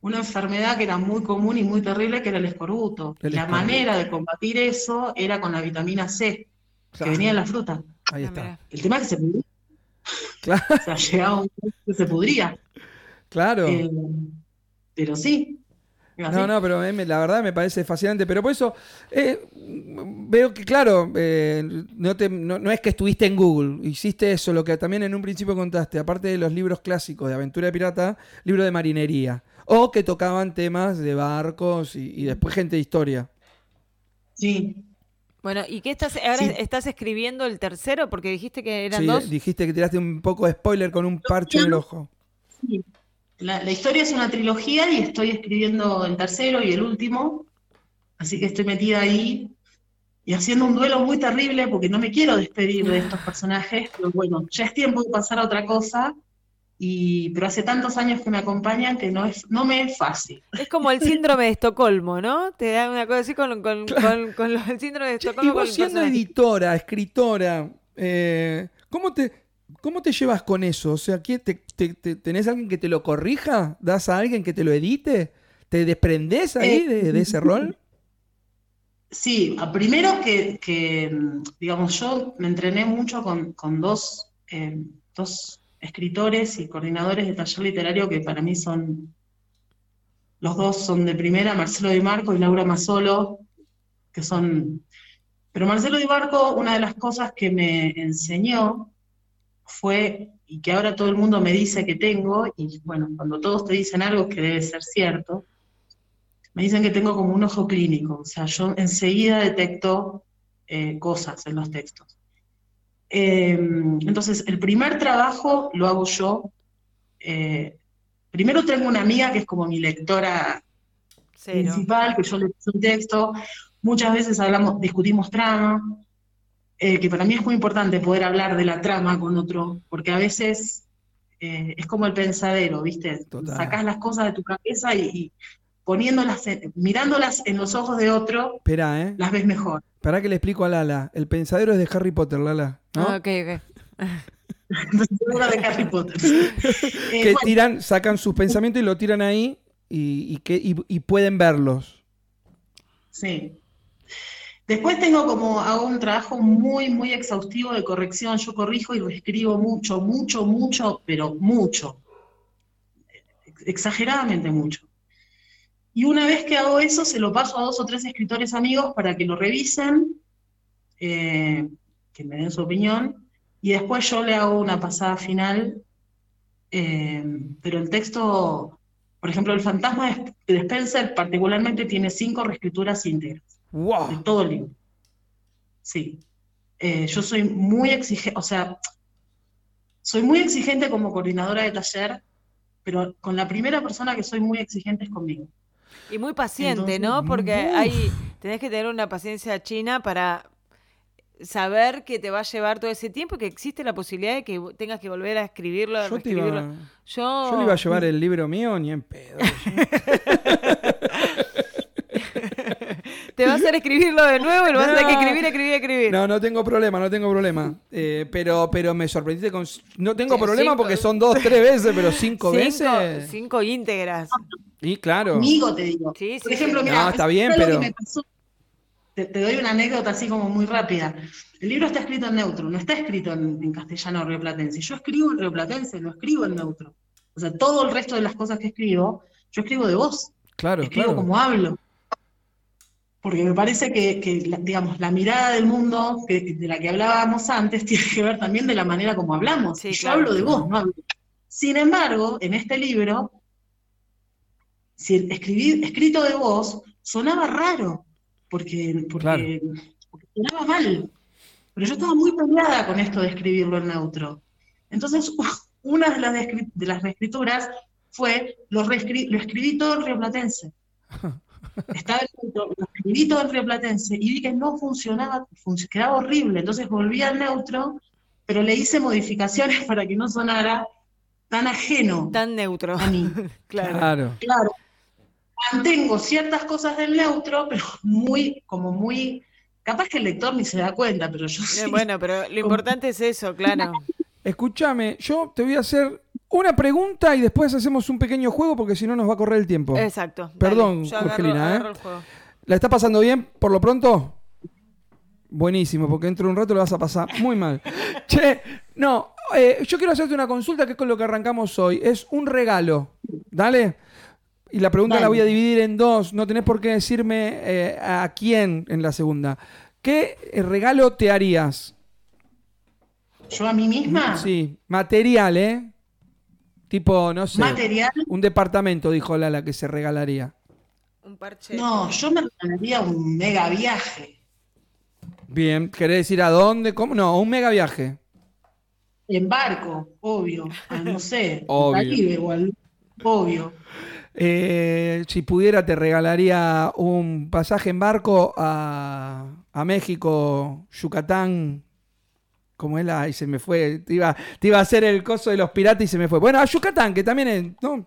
una enfermedad que era muy común y muy terrible, que era el escorbuto. El la escorbuto. manera de combatir eso era con la vitamina C, que venía en la fruta. Ahí Ah, está. El tema es que se pudría. Claro. O sea, llegaba un punto que se pudría. Claro. Eh, pero sí. No, no, pero eh, me- la verdad me parece fascinante. Pero por eso eh, veo que, claro, eh, no, te- no, no es que estuviste en Google, hiciste eso, lo que también en un principio contaste, aparte de los libros clásicos de aventura de pirata, libro de marinería. O que tocaban temas de barcos y, y después gente de historia. Sí. Bueno, ¿y qué estás, ahora Sí. estás escribiendo el tercero? Porque dijiste que eran Sí, dos. dijiste que tiraste un poco de spoiler con un parche en el ojo. sí. La, la historia es una trilogía y estoy escribiendo el tercero y el último. Así que estoy metida ahí y haciendo un duelo muy terrible porque no me quiero despedir de estos personajes. Pero bueno, ya es tiempo de pasar a otra cosa. Y, pero hace tantos años que me acompañan que no, es, no me es fácil. Es como el síndrome de Estocolmo, ¿no? Te da una cosa así con, con, con, con lo- el síndrome de Estocolmo. y vos siendo personaje. editora, escritora, eh, ¿cómo, te, ¿cómo te llevas con eso? O sea, ¿quién te, te- te- ¿tenés alguien que te lo corrija? ¿Das a alguien que te lo edite? ¿Te desprendés ahí Eh, de, de ese rol? Sí, primero que, que, digamos, yo me entrené mucho con, con dos, eh, dos escritores y coordinadores de taller literario que para mí son, los dos son de primera, Marcelo Di Marco y Laura Mazzolo, que son... Pero Marcelo Di Marco, una de las cosas que me enseñó fue, y que ahora todo el mundo me dice que tengo, y bueno, cuando todos te dicen algo que debe ser cierto, me dicen que tengo como un ojo clínico, o sea, yo enseguida detecto eh, cosas en los textos. Eh, entonces, el primer trabajo lo hago yo. eh, primero tengo una amiga que es como mi lectora Cero. principal, que yo le pido un texto. Muchas veces hablamos, discutimos trama, eh, que para mí es muy importante poder hablar de la trama con otro, porque a veces eh, es como el pensadero, ¿viste? Total. Sacás las cosas de tu cabeza y, y poniéndolas, mirándolas en los ojos de otro, Espera, ¿eh? las ves mejor. Para que le explico a Lala. El pensadero es de Harry Potter, Lala. ¿no? Ah, ok, ok. De Harry Potter. Eh, que bueno, tiran, sacan sus pensamientos y lo tiran ahí y, y que, y, y pueden verlos. Sí. Después tengo como, hago un trabajo muy, muy exhaustivo de corrección. Yo corrijo y reescribo mucho, mucho, mucho, pero mucho. Ex- Exageradamente mucho. Y una vez que hago eso, se lo paso a dos o tres escritores amigos para que lo revisen, eh, que me den su opinión, y después yo le hago una pasada final. eh, pero el texto, por ejemplo, El fantasma de de Spencer particularmente tiene cinco reescrituras íntegras de ¡Wow! todo el libro. Sí. Eh, yo soy muy exigente, o sea, soy muy exigente como coordinadora de taller, pero con la primera persona que soy muy exigente es conmigo. Y muy paciente, Entonces, ¿no? Porque uf. hay, tenés que tener una paciencia china para saber que te va a llevar todo ese tiempo y que existe la posibilidad de que tengas que volver a escribirlo, a Yo, iba, reescribirlo. Yo, yo le iba a llevar el libro mío ni en pedo. te va a hacer escribirlo de nuevo y lo vas a tener que escribir, escribir, escribir. No, no tengo problema, no tengo problema. Eh, pero, pero me sorprendiste con... No tengo Sí, problema cinco- porque son dos, tres veces, pero cinco, cinco, veces... cinco íntegras. Y claro. Conmigo te digo. Sí, Por ejemplo, sí. mira, No, está bien, pero- Te, te doy una anécdota así como muy rápida. El libro está escrito en neutro, no está escrito en, en castellano rioplatense. Yo escribo en rioplatense, lo escribo en neutro. O sea, todo el resto de las cosas que escribo, yo escribo de voz, Claro, escribo claro. como hablo. Porque me parece que, que la- digamos, la mirada del mundo que- de la que hablábamos antes tiene que ver también de la manera como hablamos. Sí, Y yo claro. hablo de voz, no hablo. Sin embargo, en este libro, si el escribir, escrito de voz sonaba raro, porque, porque, Claro. porque sonaba mal. Pero yo estaba muy peleada con esto de escribirlo en neutro. Entonces, una de las, de las reescrituras fue, lo, reescri- lo escribí todo en rioplatense. Estaba escrito, lo escribí todo en rioplatense y vi que no funcionaba, func- quedaba horrible. Entonces volví al neutro, pero le hice modificaciones para que no sonara tan ajeno Tan neutro. a mí. Claro. Claro. Claro, mantengo ciertas cosas del neutro, pero muy, como muy, capaz que el lector ni se da cuenta, pero yo Eh, sí. Bueno, pero lo importante es eso, claro. Escúchame, yo te voy a hacer una pregunta y después hacemos un pequeño juego porque si no nos va a correr el tiempo. Exacto. dale. Perdón, Jorgelina, ¿eh? agarro el juego. ¿La está pasando bien por lo pronto? Buenísimo, porque dentro de un rato lo vas a pasar muy mal. che, no, eh, yo quiero hacerte una consulta que es con lo que arrancamos hoy. Es un regalo, ¿dale? Y la pregunta la voy a dividir en dos. No tenés por qué decirme eh, a quién en la segunda. ¿Qué eh, regalo te harías? Yo a mí misma, Sí, material, ¿eh? Tipo, no sé. material, Un departamento, dijo Lala, que se regalaría. Un parche. no, yo me regalaría un mega viaje. Bien, ¿querés decir a dónde? ¿Cómo? No, un mega viaje. En barco, obvio, a, no sé, Obvio. Caribe o al- obvio. Eh, si pudiera, te regalaría un pasaje en barco a, a México, Yucatán. Como es la. Y se me fue. Te iba, te iba a hacer el coso de los piratas y se me fue. Bueno, a Yucatán, que también es. ¿no?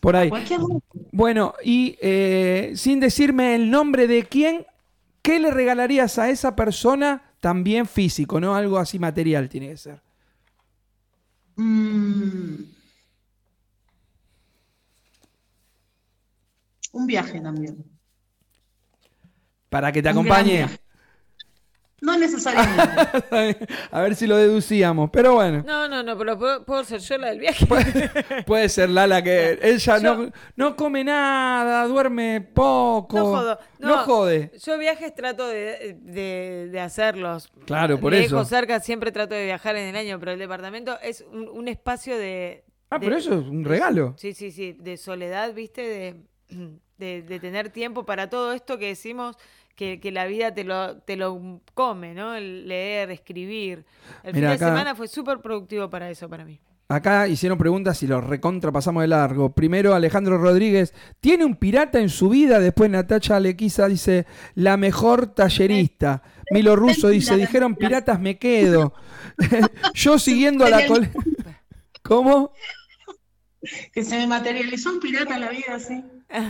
Por ahí. Cualquier lugar. Bueno, y eh, sin decirme el nombre de quién, ¿qué le regalarías a esa persona también físico, no? Algo así material tiene que ser. Mm. Un viaje también. Para que te Un acompañe. No necesariamente. a ver si lo deducíamos. Pero bueno. No, no, no, pero puedo, puedo ser yo la del viaje. Puede ser Lala que ella Yo- no, no come nada, duerme poco. No jodo. No, No, jode. Yo viajes trato de, de- de hacerlos. Claro, por Lejos, eso. cerca, siempre trato de viajar en el año, pero el departamento es un, un espacio de... Ah, de- pero eso es un regalo. Sí, sí, sí, de soledad, ¿viste? De, de, de tener tiempo para todo esto que decimos que, que la vida te lo, te lo come, ¿no? El leer, escribir. El Mira, fin de acá- semana fue súper productivo para eso, para mí. Acá hicieron preguntas y los recontra pasamos de largo. Primero Alejandro Rodríguez, ¿tiene un pirata en su vida? Después Natacha Alequiza dice, la mejor tallerista. Milo Russo dice, dijeron piratas me quedo. Yo siguiendo a la cole... ¿Cómo? Que se me materializó un pirata en la vida, sí.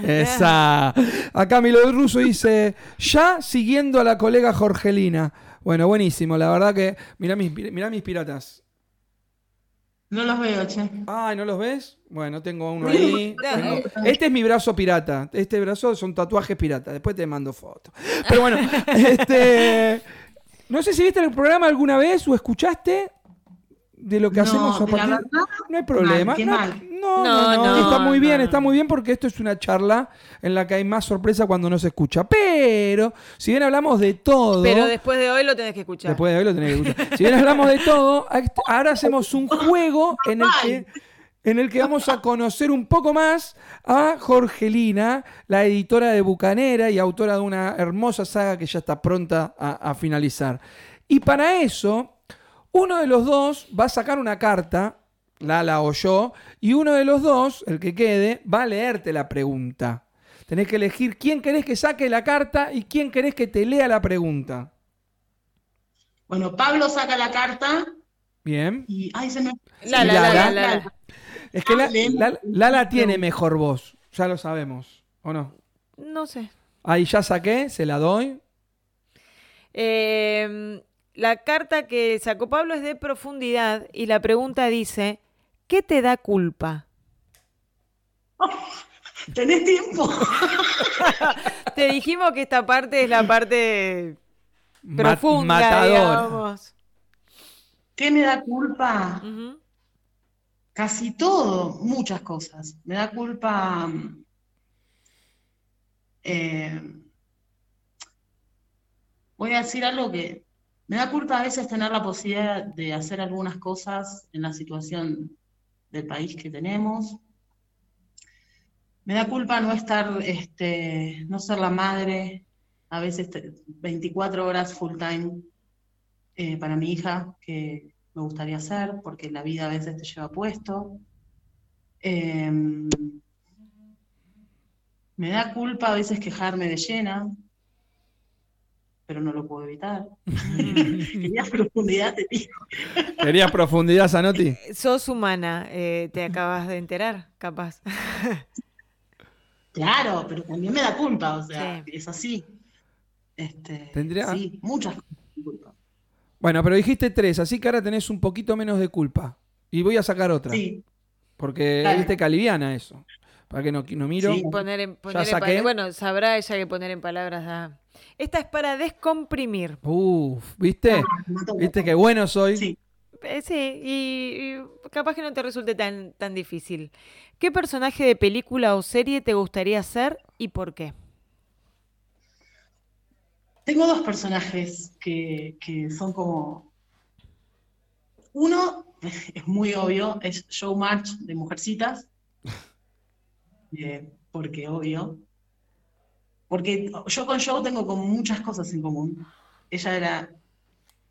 Esa. Acá Milo Russo dice, ya siguiendo a la colega Jorgelina. Bueno, buenísimo, la verdad que. Mirá mis, mirá mis piratas. No los veo, che. Ay, ¿no los ves? Bueno, tengo uno ahí. Tengo- Este es mi brazo pirata. Este brazo son tatuajes pirata. Después te mando fotos. Pero bueno, este. No sé si viste el programa alguna vez o escuchaste de lo que No, hacemos a de la partir. verdad, No hay problema. mal, no, mal. no, no, No, no, no, está muy bien, no. está muy bien porque esto es una charla en la que hay más sorpresa cuando no se escucha. Pero, si bien hablamos de todo. Pero después de hoy lo tenés que escuchar. Después de hoy lo tenés que escuchar. Si bien hablamos de todo, ahora hacemos un juego en el que, en el que vamos a conocer un poco más a Jorgelina, la editora de Bucanera y autora de una hermosa saga que ya está pronta a, a finalizar. Y para eso, uno de los dos va a sacar una carta, Lala o yo, y uno de los dos, el que quede, va a leerte la pregunta. Tenés que elegir quién querés que saque la carta y quién querés que te lea la pregunta. Bueno, Pablo saca la carta Bien. y. Ay, se me. Lala. la, la, la. Es que Lala tiene mejor voz, ya lo sabemos, ¿o no? No sé. Ahí ya saqué, se la doy. Eh, la carta que sacó Pablo es de profundidad y la pregunta dice, ¿qué te da culpa? ¿Tenés tiempo? Te dijimos que esta parte es la parte Ma- profunda, matador. digamos. ¿Qué me da culpa? Casi todo, muchas cosas. Me da culpa. eh, voy a decir algo que me da culpa a veces tener la posibilidad de hacer algunas cosas en la situación del país que tenemos. Me da culpa no estar, este, no ser la madre, a veces te- 24 horas full time eh, para mi hija, que me gustaría hacer, porque la vida a veces te lleva puesto. Em, me da culpa a veces quejarme de llena, pero no lo puedo evitar. Quería profundidad, te digo. ¿Querías profundidad, Zanotti? Sos humana, eh, te acabas de enterar, capaz. Claro, pero también me da culpa, o sea, Sí. es así. Este, Tendría- Sí, muchas cosas me dan culpa. Bueno, pero dijiste tres, así que ahora tenés un poquito menos de culpa. Y voy a sacar otra. Sí, Porque viste que aliviana eso. Para que no, no miro. Sí. Poner en, poner en saqué. pa- bueno, sabrá ella que poner en palabras da. Esta es para descomprimir. Uf, ¿viste? mató. ¿Viste qué bueno soy? Sí. Eh, sí, y, y capaz que no te resulte tan, tan difícil. ¿Qué personaje de película o serie te gustaría ser y por qué? Tengo dos personajes que, que son como. Uno es muy obvio, es Joe March de Mujercitas. Eh, porque obvio. Porque yo con Joe tengo como muchas cosas en común. Ella era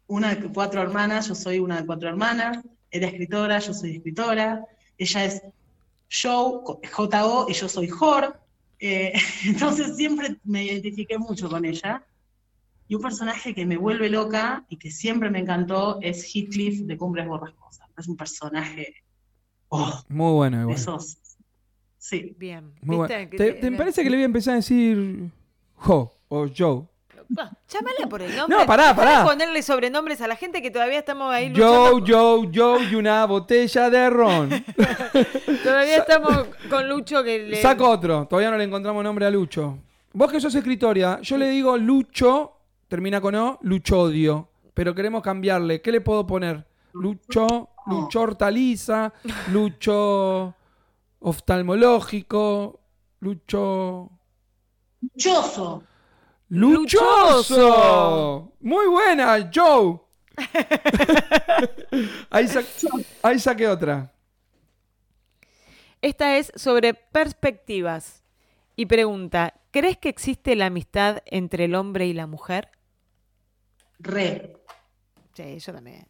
una de cuatro hermanas, yo soy una de cuatro hermanas. Era escritora, yo soy escritora. Ella es Joe, J-O, y yo soy Jor. Eh, entonces siempre me identifiqué mucho con ella. Y un personaje que me vuelve loca y que siempre me encantó es Heathcliff de Cumbres Borrascosas. Es un personaje oh, Muy bueno igual. esos. Sí. Bien. Muy bueno. ¿Te, te- te parece que le voy a empezar a decir Jo o Joe? Llámale por el nombre. No, pará, pará. ponerle sobrenombres a la gente que todavía estamos ahí Joe, luchando. Joe, Joe y una botella de ron. Todavía estamos con Lucho que le... Saco otro. Todavía no le encontramos nombre a Lucho. Vos que sos escritoria, yo le digo Lucho, termina con O, Luchodio. Pero queremos cambiarle. ¿Qué le puedo poner? Lucho, Lucho hortaliza, Lucho oftalmológico, Lucho... Choso. ¡Luchoso! Muy buena, Joe. ahí, sa- ahí saqué otra. Esta es sobre perspectivas. Y pregunta, ¿crees que existe la amistad entre el hombre y la mujer? Re. Sí, yo también.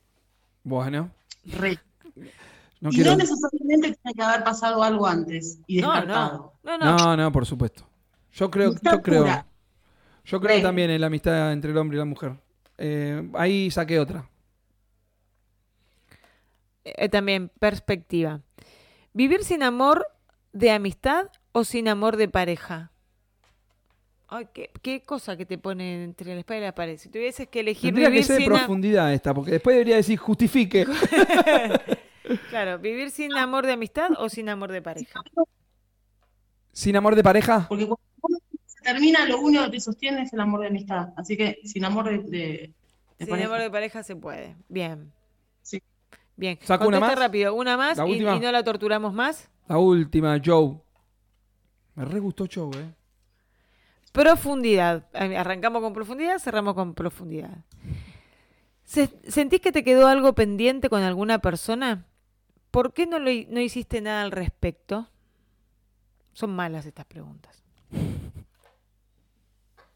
Bueno, Re. No y quiero... no necesariamente tiene que haber pasado algo antes y descartado. no, no, no. No, no, por supuesto. Yo creo, yo creo, yo creo Re. también en la amistad entre el hombre y la mujer. Eh, ahí saqué otra. Eh, también, perspectiva. ¿Vivir sin amor de amistad o sin amor de pareja? Ay, qué, qué cosa que te pone entre la espada y la pared. Si tuvieses que elegir Tendría que ser de sin profundidad esta, porque después debería decir justifique. Claro, vivir sin amor de amistad o sin amor de pareja. ¿Sin amor de pareja? Porque cuando se termina, lo único que te sostiene es el amor de amistad. Así que sin amor de, de- de Sin pareja. amor de pareja se puede. Bien. Sí. Bien. ¿Saco una más? rápido. Una más ¿La y, última? y no la torturamos más. La última, Joe. Me re gustó Joe, eh. Profundidad. Arrancamos con profundidad, cerramos con profundidad. Se- ¿Sentís que te quedó algo pendiente con alguna persona? ¿Por qué no, lo no hiciste nada al respecto? Son malas estas preguntas.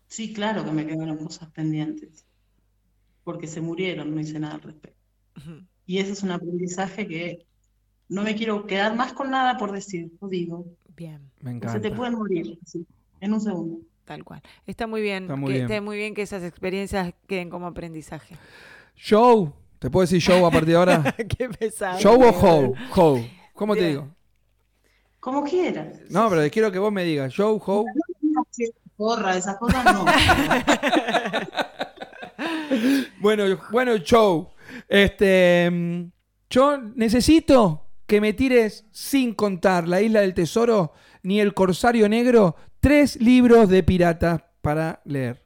Sí, claro que me quedaron cosas pendientes. Porque se murieron, no hice nada al respecto. Y ese es un aprendizaje que no me quiero quedar más con nada por decir, lo digo. Bien, Me Se encanta. te pueden morir, así, en un segundo. tal cual. Está muy bien, Está muy que, bien. está muy bien que esas experiencias queden como aprendizaje. Show. ¿Te puedo decir show a partir de ahora? Qué pesado. ¿Show o how? How. ¿Cómo te Bien. digo? Como quieras. No, pero quiero que vos me digas. Show, how. Porra, esas cosas no. Bueno, bueno, show. Este, mm, yo necesito que me tires sin contar La Isla del Tesoro ni El Corsario Negro, tres libros de piratas para leer.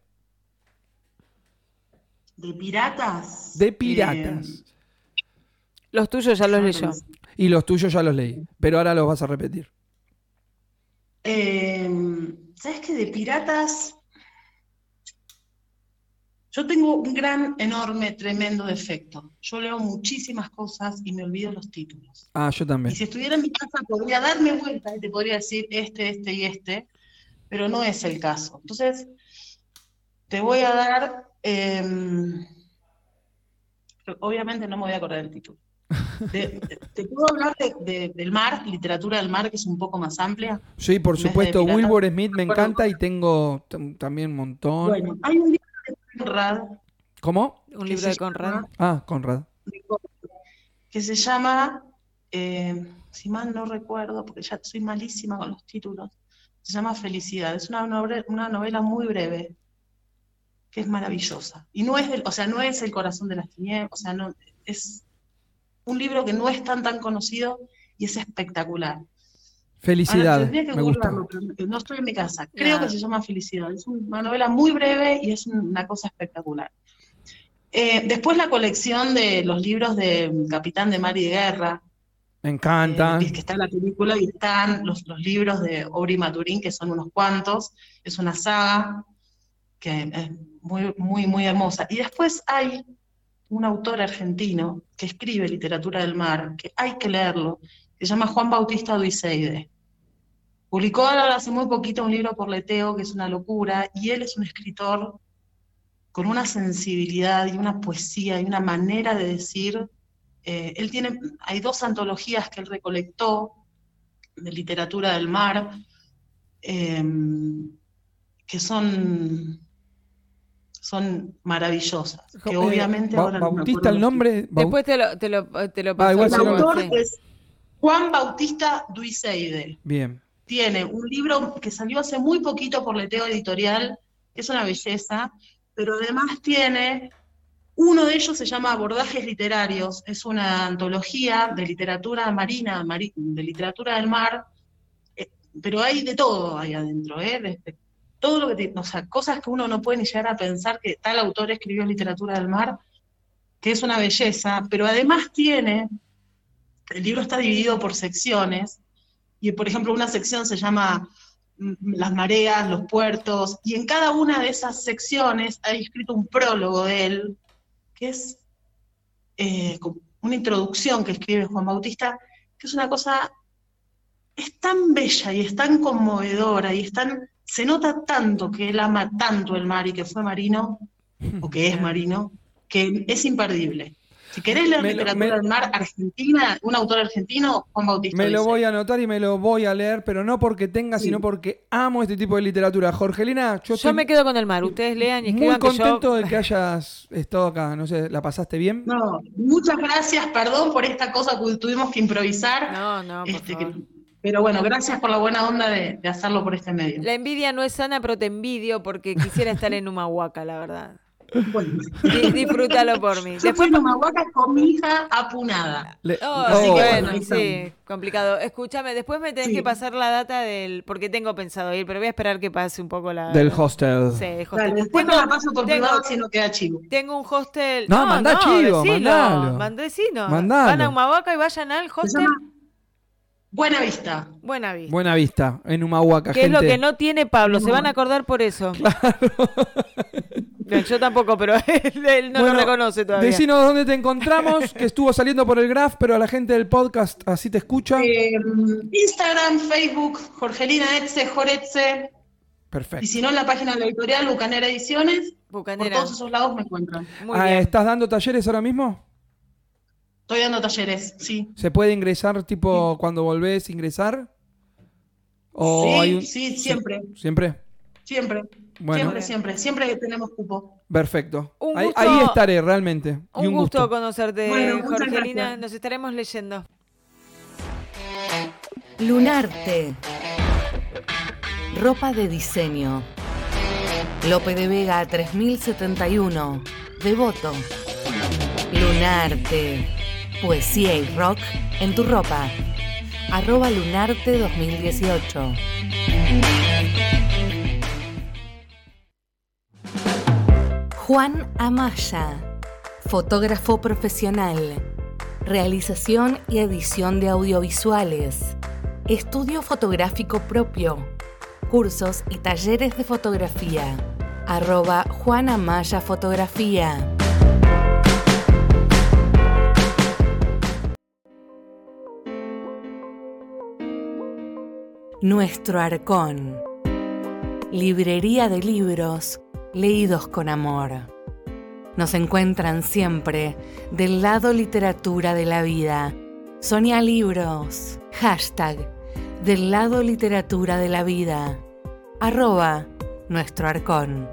¿De piratas? De piratas. Los tuyos ya los Eh, leyó. Y los tuyos ya los leí, pero ahora los vas a repetir. Eh, ¿Sabes qué? De piratas. Yo tengo un gran, enorme, tremendo defecto. Yo leo muchísimas cosas y me olvido los títulos. Ah, yo Y también. si estuviera en mi casa podría darme vuelta y te podría decir este, este y este, pero no es el caso. Entonces, te voy a dar, em, obviamente no me voy a acordar el título. Te, te- te puedo hablar de- de- del mar, literatura del mar, que es un poco más amplia. Sí, por supuesto. Wilbur Smith me encanta y tengo también un montón. Bueno, hay un libro de Conrad ¿Cómo? Un libro de Conrad. llama- Ah, Conrad. que se llama, eh, si mal no recuerdo, porque ya soy malísima con los títulos, se llama Felicidad. Es una, una novela muy breve, que es maravillosa. Y no es, del, o sea, no es El corazón de las tinieblas, o sea, no, es un libro que no es tan tan conocido y es espectacular. Felicidad, que me pero no estoy en mi casa. Creo que se llama Felicidad. Es una novela muy breve y es una cosa espectacular. Eh, después la colección de los libros de Capitán de Mar y de Guerra, Me encanta. eh, que está en la película y están los, los libros de Obri Maturín, que son unos cuantos. Es una saga que es muy, muy, muy hermosa. Y después hay un autor argentino que escribe literatura del mar, que hay que leerlo, se llama Juan Bautista Duiseide. Publicó ahora hace muy poquito un libro por Leteo, que es una locura, y él es un escritor con una sensibilidad y una poesía y una manera de decir. eh, él tiene, hay dos antologías que él recolectó de literatura del mar, eh, que son, son maravillosas. Que Eh, obviamente Ba- ahora no me Bautista, acuerdo el nombre. Después te lo, te lo, te lo Ah, paso. igual el no- autor Sí. es Juan Bautista Duiseide. Bien. Tiene un libro que salió hace muy poquito por Leteo Editorial, es una belleza, pero además tiene, uno de ellos se llama Abordajes Literarios, es una antología de literatura marina, mari- de literatura del mar, eh, pero hay de todo ahí adentro, ¿eh? De todo lo que o sea, cosas que uno no puede ni llegar a pensar que tal autor escribió literatura del mar, que es una belleza, pero además tiene, el libro está dividido por secciones, y por ejemplo una sección se llama mm, Las mareas, los puertos, y en cada una de esas secciones hay escrito un prólogo de él, que es eh, una introducción que escribe Juan Bautista, que es una cosa, es tan bella y es tan conmovedora y es tan, se nota tanto que él ama tanto el mar y que fue marino, o que es marino, que es imperdible. Si querés leer Me lo- literatura me- del mar argentina, un autor argentino, Juan Bautista. Me lo dice. voy a anotar y me lo voy a leer, pero no porque tenga, Sí. sino porque amo este tipo de literatura. Jorgelina, yo Yo estoy me quedo con el mar. Ustedes lean y muy escriban que contento yo... de que hayas estado acá. No sé, ¿la pasaste bien? No, muchas gracias, perdón por esta cosa que tuvimos que improvisar. No, no, por este, favor. que- pero bueno, gracias por la buena onda de, de hacerlo por este medio. La envidia no es sana, pero te envidio porque quisiera estar en Humahuaca, la verdad. Bueno, Di- disfrútalo por mí. yo Después fui en Humahuaca con mi hija apunada. Le- Oh, Oh, sí, bueno, bueno. sí, complicado. Escúchame, después me tenés Sí. que pasar la data del. Porque tengo pensado ir, pero voy a esperar que pase un poco la. Del hostel. Sí, hostel. Dale, después Tengo- te la paso por tengo- privado si no queda chivo. Tengo un hostel. No, mandá chivo, decilo, mandalo. Mandé. Mandalo. Van a Humahuaca y vayan al Se hostel llama Buena Vista. Buena Vista. Buena vista, en Humahuaca, que es lo que no tiene Pablo, se van a acordar por eso. No, Yo tampoco, pero él, él no Bueno, lo reconoce todavía. Decinos dónde te encontramos, que estuvo saliendo por el graph, pero a la gente del podcast así te escucha. Eh, Instagram, Facebook, Jorgelina Etze, Joretze. Y Perfecto. si no, en la página de la editorial, Bucanera Ediciones. Por Bucanera. todos esos lados me encuentran. Muy Ah, bien. ¿Estás dando talleres ahora mismo? Estoy dando talleres, sí. ¿Se puede ingresar tipo cuando volvés ingresar? ¿O sí, hay un- sí, siempre. ¿Siempre? Siempre. Bueno, Siempre, siempre. Siempre tenemos cupo. perfecto. Ahí, gusto- ahí estaré realmente. y Un, gusto, gusto. conocerte, Bueno, Jorgelina. Nos estaremos leyendo. Lunarte. Ropa de diseño. Lope de Vega 3071. Devoto. Lunarte. Poesía y rock en tu ropa. Arroba Lunarte 2018. Juan Amaya. Fotógrafo profesional. Realización y edición de audiovisuales. Estudio fotográfico propio. Cursos y talleres de fotografía. Arroba Juana Maya Fotografía. Nuestro Arcón. Librería de libros leídos con amor. Nos encuentran siempre del lado literatura de la vida. Sonia Libros. Hashtag del lado literatura de la vida. Arroba nuestro arcón.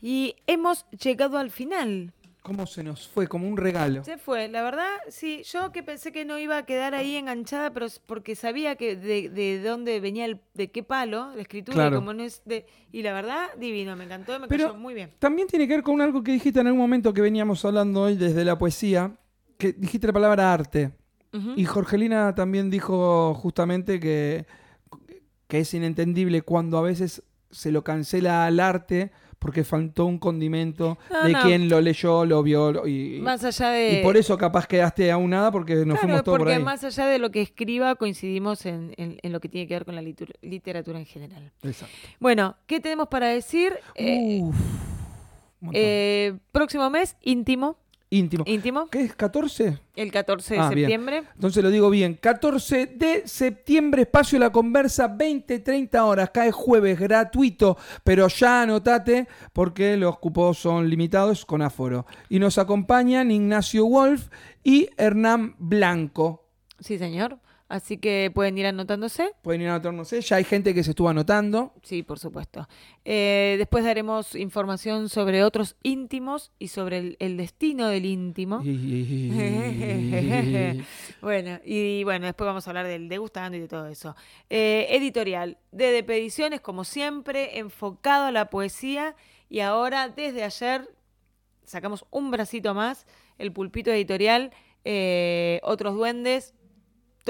Y hemos llegado al final. ¿Cómo se nos fue? Como un regalo. Se fue, la verdad, sí, yo que pensé que no iba a quedar ahí enganchada, pero porque sabía que de, de dónde venía el, de qué palo, la escritura, Claro. y como no es de, y la verdad, divino, me encantó, me Pero cayó muy bien. También tiene que ver con algo que dijiste en algún momento que veníamos hablando hoy desde la poesía, que dijiste la palabra arte. Y Jorgelina también dijo justamente que, que es inentendible cuando a veces se lo cancela al arte porque faltó un condimento No, de no. quien lo leyó, lo vio y, Más allá de... y por eso capaz quedaste aunada porque nos Claro, fuimos todos por porque ahí. más allá de lo que escriba, coincidimos en, en- en lo que tiene que ver con la litur- literatura en general. Exacto. Bueno, ¿qué tenemos para decir? Eh, Uf, eh, próximo mes, íntimo. Íntimo. Íntimo, ¿Qué es? ¿14? el 14 de Ah, bien. septiembre. Entonces lo digo bien. 14 de septiembre, espacio La Conversa, 20-30 horas. Cae jueves, gratuito. Pero ya anotate porque los cupos son limitados con aforo. Y nos acompañan Ignacio Wolf y Hernán Blanco. Sí, señor. Así que pueden ir anotándose. Pueden ir a anotarnos. Ya hay gente que se estuvo anotando. Sí, por supuesto. Eh, después daremos información sobre otros íntimos y sobre el, el destino del íntimo. bueno, y bueno, después vamos a hablar del degustando y de todo eso. Eh, editorial, de Depediciones, como siempre, enfocado a la poesía. Y ahora, desde ayer, sacamos un bracito más, el pulpito editorial, eh, otros duendes.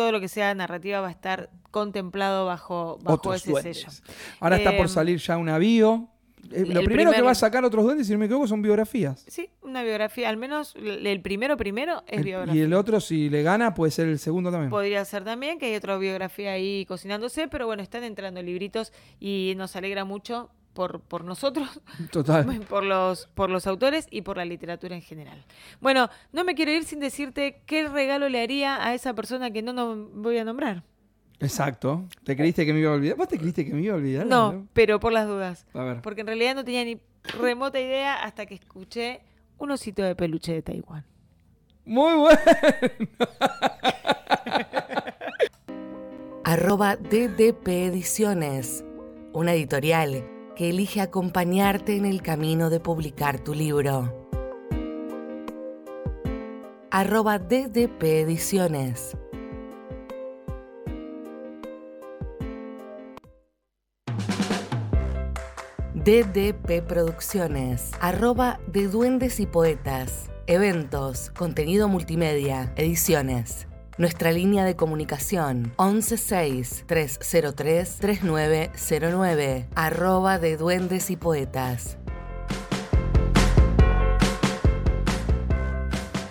Todo lo que sea narrativa va a estar contemplado bajo, bajo Otros ese duendes. sello. Ahora está por Em, salir ya una bio. Eh, lo primero que primer- va a sacar otros duendes, si no me equivoco, son biografías. Sí, una biografía, al menos el el primero primero es El- biografía. y el otro, si le gana, puede ser el segundo también. Podría ser también, que hay otra biografía ahí cocinándose, pero bueno, están entrando libritos y nos alegra mucho por, por nosotros, Total. por los, por los autores y por la literatura en general. Bueno, no me quiero ir sin decirte qué regalo le haría a esa persona que no, no voy a nombrar. Exacto. ¿Te creíste que me iba a olvidar? ¿Vos te creíste que me iba a olvidar? No, pero por las dudas. A ver. Porque en realidad no tenía ni remota idea hasta que escuché un osito de peluche de Taiwán. Muy bueno. Arroba DDP Ediciones. Una editorial que elige acompañarte en el camino de publicar tu libro. Arroba DDP Ediciones. DDP Producciones, arroba de Duendes y Poetas, eventos, contenido multimedia, ediciones. Nuestra línea de comunicación 116-303-3909, arroba de Duendes y Poetas.